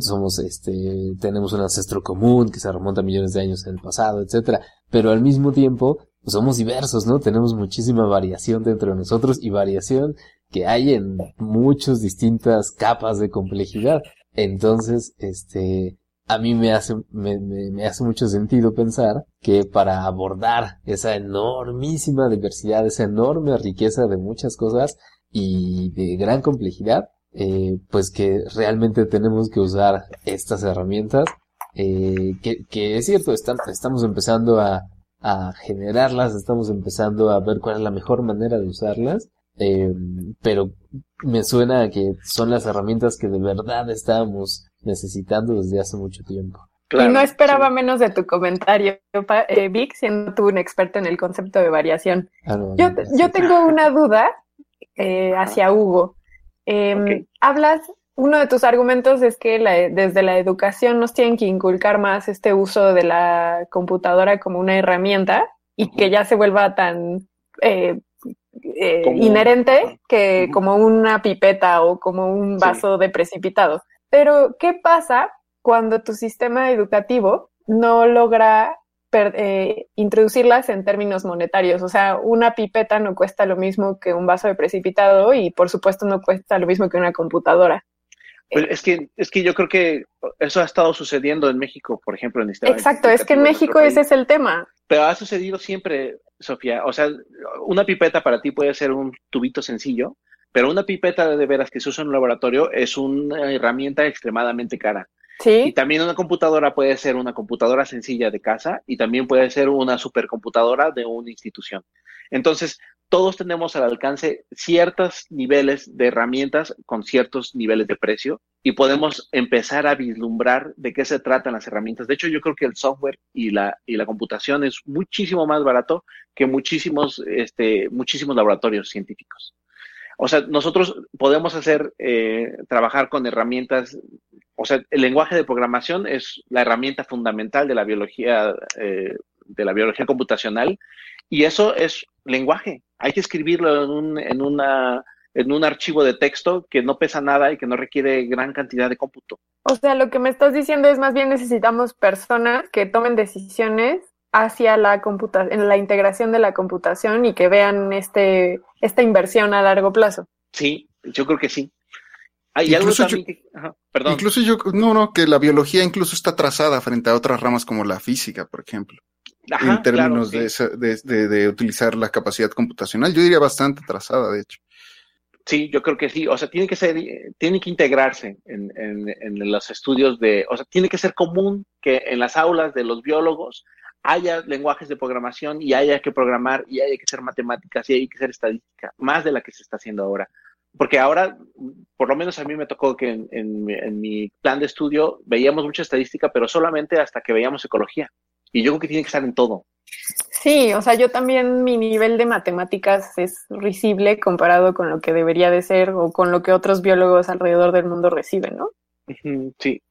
Somos, este, tenemos un ancestro común que se remonta a millones de años en el pasado, etcétera. Pero al mismo tiempo, pues, somos diversos, ¿no? Tenemos muchísima variación dentro de nosotros y variación que hay en muchas distintas capas de complejidad. Entonces, este, a mí me hace, me, me hace mucho sentido pensar que para abordar esa enormísima diversidad, esa enorme riqueza de muchas cosas y de gran complejidad, eh, pues que realmente tenemos que usar estas herramientas, eh, que, es cierto, estamos empezando a, generarlas, estamos empezando a ver cuál es la mejor manera de usarlas, eh, pero me suena que son las herramientas que de verdad estábamos necesitando desde hace mucho tiempo.
y no esperaba menos de tu comentario, Vic, siendo tú un experto en el concepto de variación. Ah, yo, tengo una duda hacia Hugo. Em, hablas, uno de tus argumentos es que e, desde la educación nos tienen que inculcar más este uso de la computadora como una herramienta y que ya se vuelva tan eh, eh, inherente que como una pipeta o como un vaso de precipitado. Pero, ¿qué pasa cuando tu sistema educativo no logra eh, introducirlas en términos monetarios. O sea, una pipeta no cuesta lo mismo que un vaso de precipitado y por supuesto no cuesta lo mismo que una computadora.
Pues, es, que, es que yo creo que eso ha estado sucediendo en México, por ejemplo,
en este Exacto, es que en México ese es el tema.
Pero ha sucedido siempre, Sofía. O sea, una pipeta para ti puede ser un tubito sencillo, pero una pipeta de veras que se usa en un laboratorio es una herramienta extremadamente cara. Y también una computadora puede ser una computadora sencilla de casa y también puede ser una supercomputadora de una institución. Entonces, todos tenemos al alcance ciertos niveles de herramientas con ciertos niveles de precio y podemos empezar a vislumbrar de qué se tratan las herramientas. De hecho, yo creo que el software y la, y la computación es muchísimo más barato que muchísimos, este, muchísimos laboratorios científicos. O sea, nosotros podemos hacer, eh, trabajar con herramientas, o sea, el lenguaje de programación es la herramienta fundamental de la biología, eh, de la biología computacional, y eso es lenguaje. Hay que escribirlo en en una, en un archivo de texto que no pesa nada y que no requiere gran cantidad de cómputo.
O sea, lo que me estás diciendo es más bien necesitamos personas que tomen decisiones hacia la en la integración de la computación y que vean este, esta inversión a largo plazo.
Sí, yo creo que sí. Hay incluso
algo yo, Incluso yo, no, no, que la biología incluso está trazada frente a otras ramas como la física, por ejemplo. en términos de, de, de, utilizar la capacidad computacional, yo diría bastante trazada, de hecho.
Sí, yo creo que sí. O sea, tiene que ser, tiene que integrarse en, en los estudios de, o sea, tiene que ser común que en las aulas de los biólogos haya lenguajes de programación y haya que programar y haya que hacer matemáticas y hay que hacer estadística, más de la que se está haciendo ahora. Porque ahora, por lo menos a mí me tocó que en, en mi plan de estudio veíamos mucha estadística, pero solamente hasta que veíamos ecología. Y yo creo que tiene que estar en todo.
Sí, o sea, yo también mi nivel de matemáticas es risible comparado con lo que debería de ser o con lo que otros biólogos alrededor del mundo reciben, ¿no?
Sí,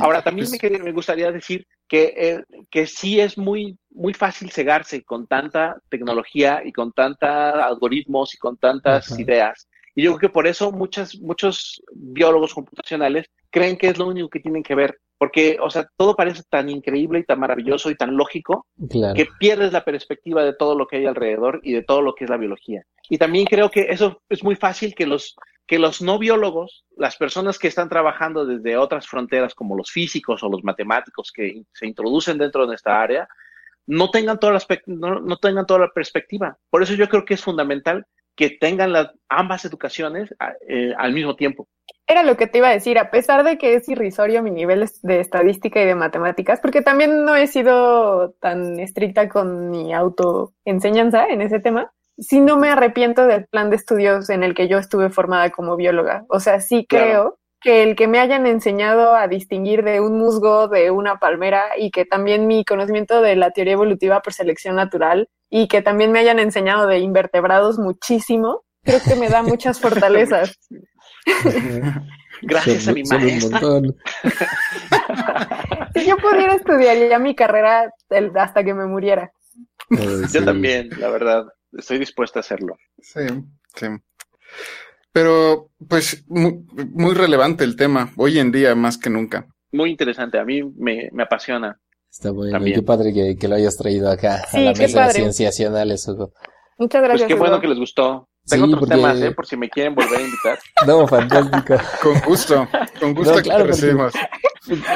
Ahora, también me, gustaría decir que, eh, que sí es muy, muy fácil cegarse con tanta tecnología y con tantos algoritmos y con tantas ideas. Y yo creo que por eso muchos biólogos computacionales creen que es lo único que tienen que ver, porque, o sea, todo parece tan increíble y tan maravilloso y tan lógico que pierdes la perspectiva de todo lo que hay alrededor y de todo lo que es la biología. Y también creo que eso es muy fácil que los que los no biólogos, las personas que están trabajando desde otras fronteras como los físicos o los matemáticos que se introducen dentro de esta área, no tengan toda la, perspectiva. Por eso yo creo que es fundamental que tengan las, ambas educaciones eh, al mismo tiempo.
Era lo que te iba a decir, a pesar de que es irrisorio mi nivel de estadística y de matemáticas, porque también no he sido tan estricta con mi autoenseñanza en ese tema, sí no me arrepiento del plan de estudios en el que yo estuve formada como bióloga. O sea, sí creo que el que me hayan enseñado a distinguir de un musgo de una palmera y que también mi conocimiento de la teoría evolutiva por selección natural y que también me hayan enseñado de invertebrados muchísimo, creo que me da muchas fortalezas. Gracias a mi madre yo pudiera estudiar ya mi carrera hasta que me muriera.
Yo también, la verdad estoy dispuesta a hacerlo.
Sí, sí. Pero, pues, muy, muy, relevante el tema, hoy en día más que nunca.
Muy interesante, a mí me, me apasiona. Está bueno, También. qué padre que, lo hayas traído acá a la mesa de cienciacionales, Muchas pues gracias. qué bueno que les gustó. Tengo sí, otros temas, ¿eh? Por si me quieren volver a invitar. No, fantástica. con gusto,
con gusto claro, que te recibimos.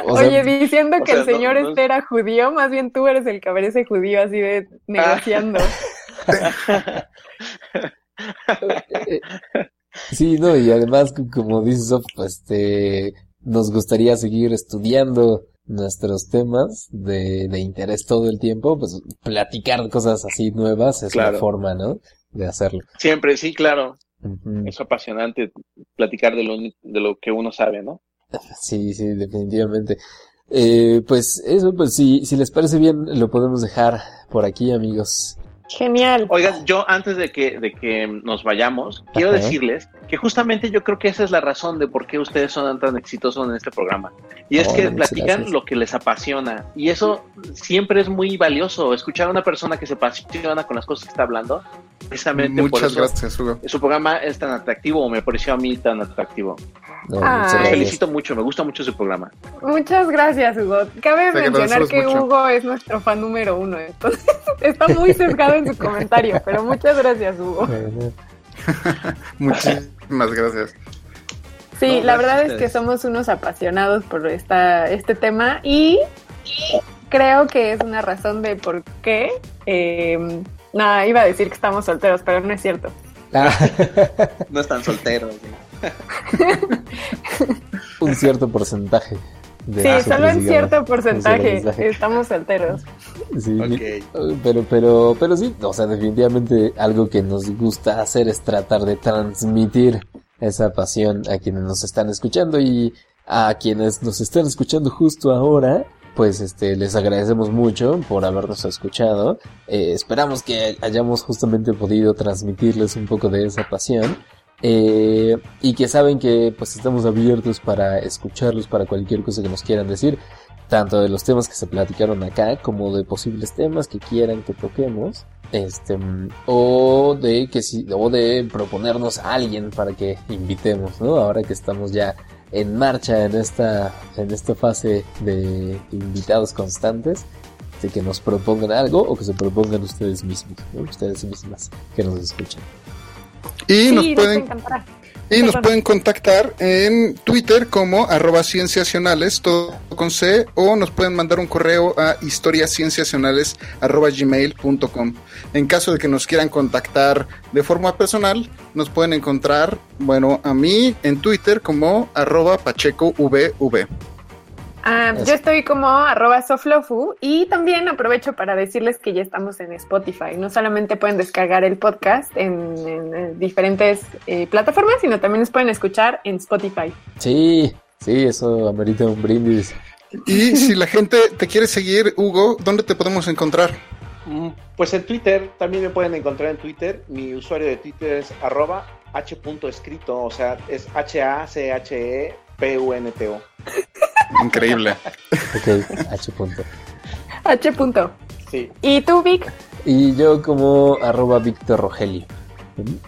Oye, diciendo que el señor este era judío, más bien tú eres el que parece judío, así de ah. negociando.
sí, no, y además, como dices, pues, este, nos gustaría seguir estudiando nuestros temas de, interés todo el tiempo, pues platicar cosas así nuevas es la forma, ¿no? De hacerlo.
Siempre, sí, claro. Es apasionante platicar de lo, de lo que uno sabe, ¿no?
Sí, sí, definitivamente. Eh, pues eso, pues si, si les parece bien, lo podemos dejar por aquí, amigos.
Genial.
Oigan, yo antes de que, de que nos vayamos, quiero decirles que justamente yo creo que esa es la razón de por qué ustedes son tan exitosos en este programa. Y es oh, que platican lo que les apasiona. Y eso siempre es muy valioso. Escuchar a una persona que se apasiona con las cosas que está hablando, precisamente muchas por eso gracias, Hugo. Su programa es tan atractivo, o me pareció a mí tan atractivo. felicito mucho, me gusta mucho su programa.
Muchas gracias, Hugo. Cabe mencionar que Hugo es nuestro fan número uno, entonces está muy cercado en su comentario, pero muchas gracias, Hugo.
Muchísimas gracias.
Sí, la verdad es que somos unos apasionados por esta, este tema y creo que es una razón de por qué. Eh, nada, iba a decir que estamos solteros, pero no es cierto.
no están solteros.
Un cierto porcentaje
sí, solo en cierto porcentaje estamos solteros. Sí,
pero, pero, pero sí, o sea, definitivamente algo que nos gusta hacer es tratar de transmitir esa pasión a quienes nos están escuchando y a quienes nos están escuchando justo ahora. Pues este, les agradecemos mucho por habernos escuchado. Eh, esperamos que hayamos justamente podido transmitirles un poco de esa pasión. Eh, y que saben que pues estamos abiertos para escucharlos, para cualquier cosa que nos quieran decir, tanto de los temas que se platicaron acá como de posibles temas que quieran que toquemos, este, o de que si, o de proponernos a alguien para que invitemos, ¿no? Ahora que estamos ya en marcha en esta, en esta fase de invitados constantes, de que nos propongan algo o que se propongan ustedes mismos, ustedes mismas que nos escuchen. Y
nos pueden... Y nos pueden contactar en Twitter como arroba cienciacionales, todo con C, o nos pueden mandar un correo a historiascienciacionales arroba gmail.com. En caso de que nos quieran contactar de forma personal, nos pueden encontrar, bueno, a mí en Twitter como arroba pachecovv.
Ah, yo estoy como arroba soflofu y también aprovecho para decirles que ya estamos en Spotify. No solamente pueden descargar el podcast en, diferentes eh, plataformas, sino también nos pueden escuchar en Spotify.
Sí, sí, eso amerita un brindis.
Y si la gente te quiere seguir, Hugo, ¿dónde te podemos encontrar?
Mm, pues en Twitter, también me pueden encontrar en Twitter. Mi usuario de Twitter es arroba h. o sea, es H-A-C-H-E-P-U-N-T-O.
Increíble. ok,
H punto. H punto.
¿Y
tú, Vic?
Y yo como arroba Victor Rogelio.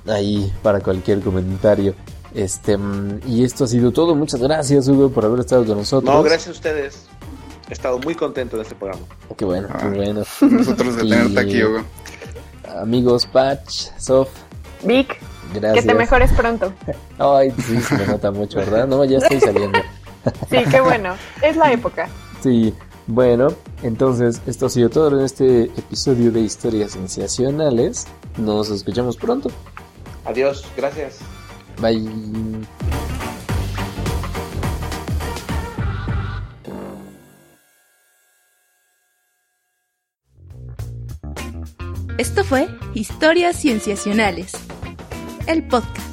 Ahí para cualquier comentario. Este, mm, y esto ha sido todo. Muchas gracias, Hugo, por haber estado con nosotros.
No, gracias a ustedes. He estado muy contento de este programa. Ah, qué ah, bueno, Nosotros
de tenerte aquí, Hugo. Amigos, Patch, Sof.
Vic. Gracias. Que te mejores pronto. Ay,
sí, se me nota mucho, ¿verdad? No, ya estoy saliendo. Sí,
qué bueno. Es la época. Sí.
Bueno, entonces esto ha sido todo en este episodio de Historias Cienciacionales Nos escuchamos pronto.
Adiós, gracias.
Bye.
Esto fue Historias Cienciacionales, el podcast.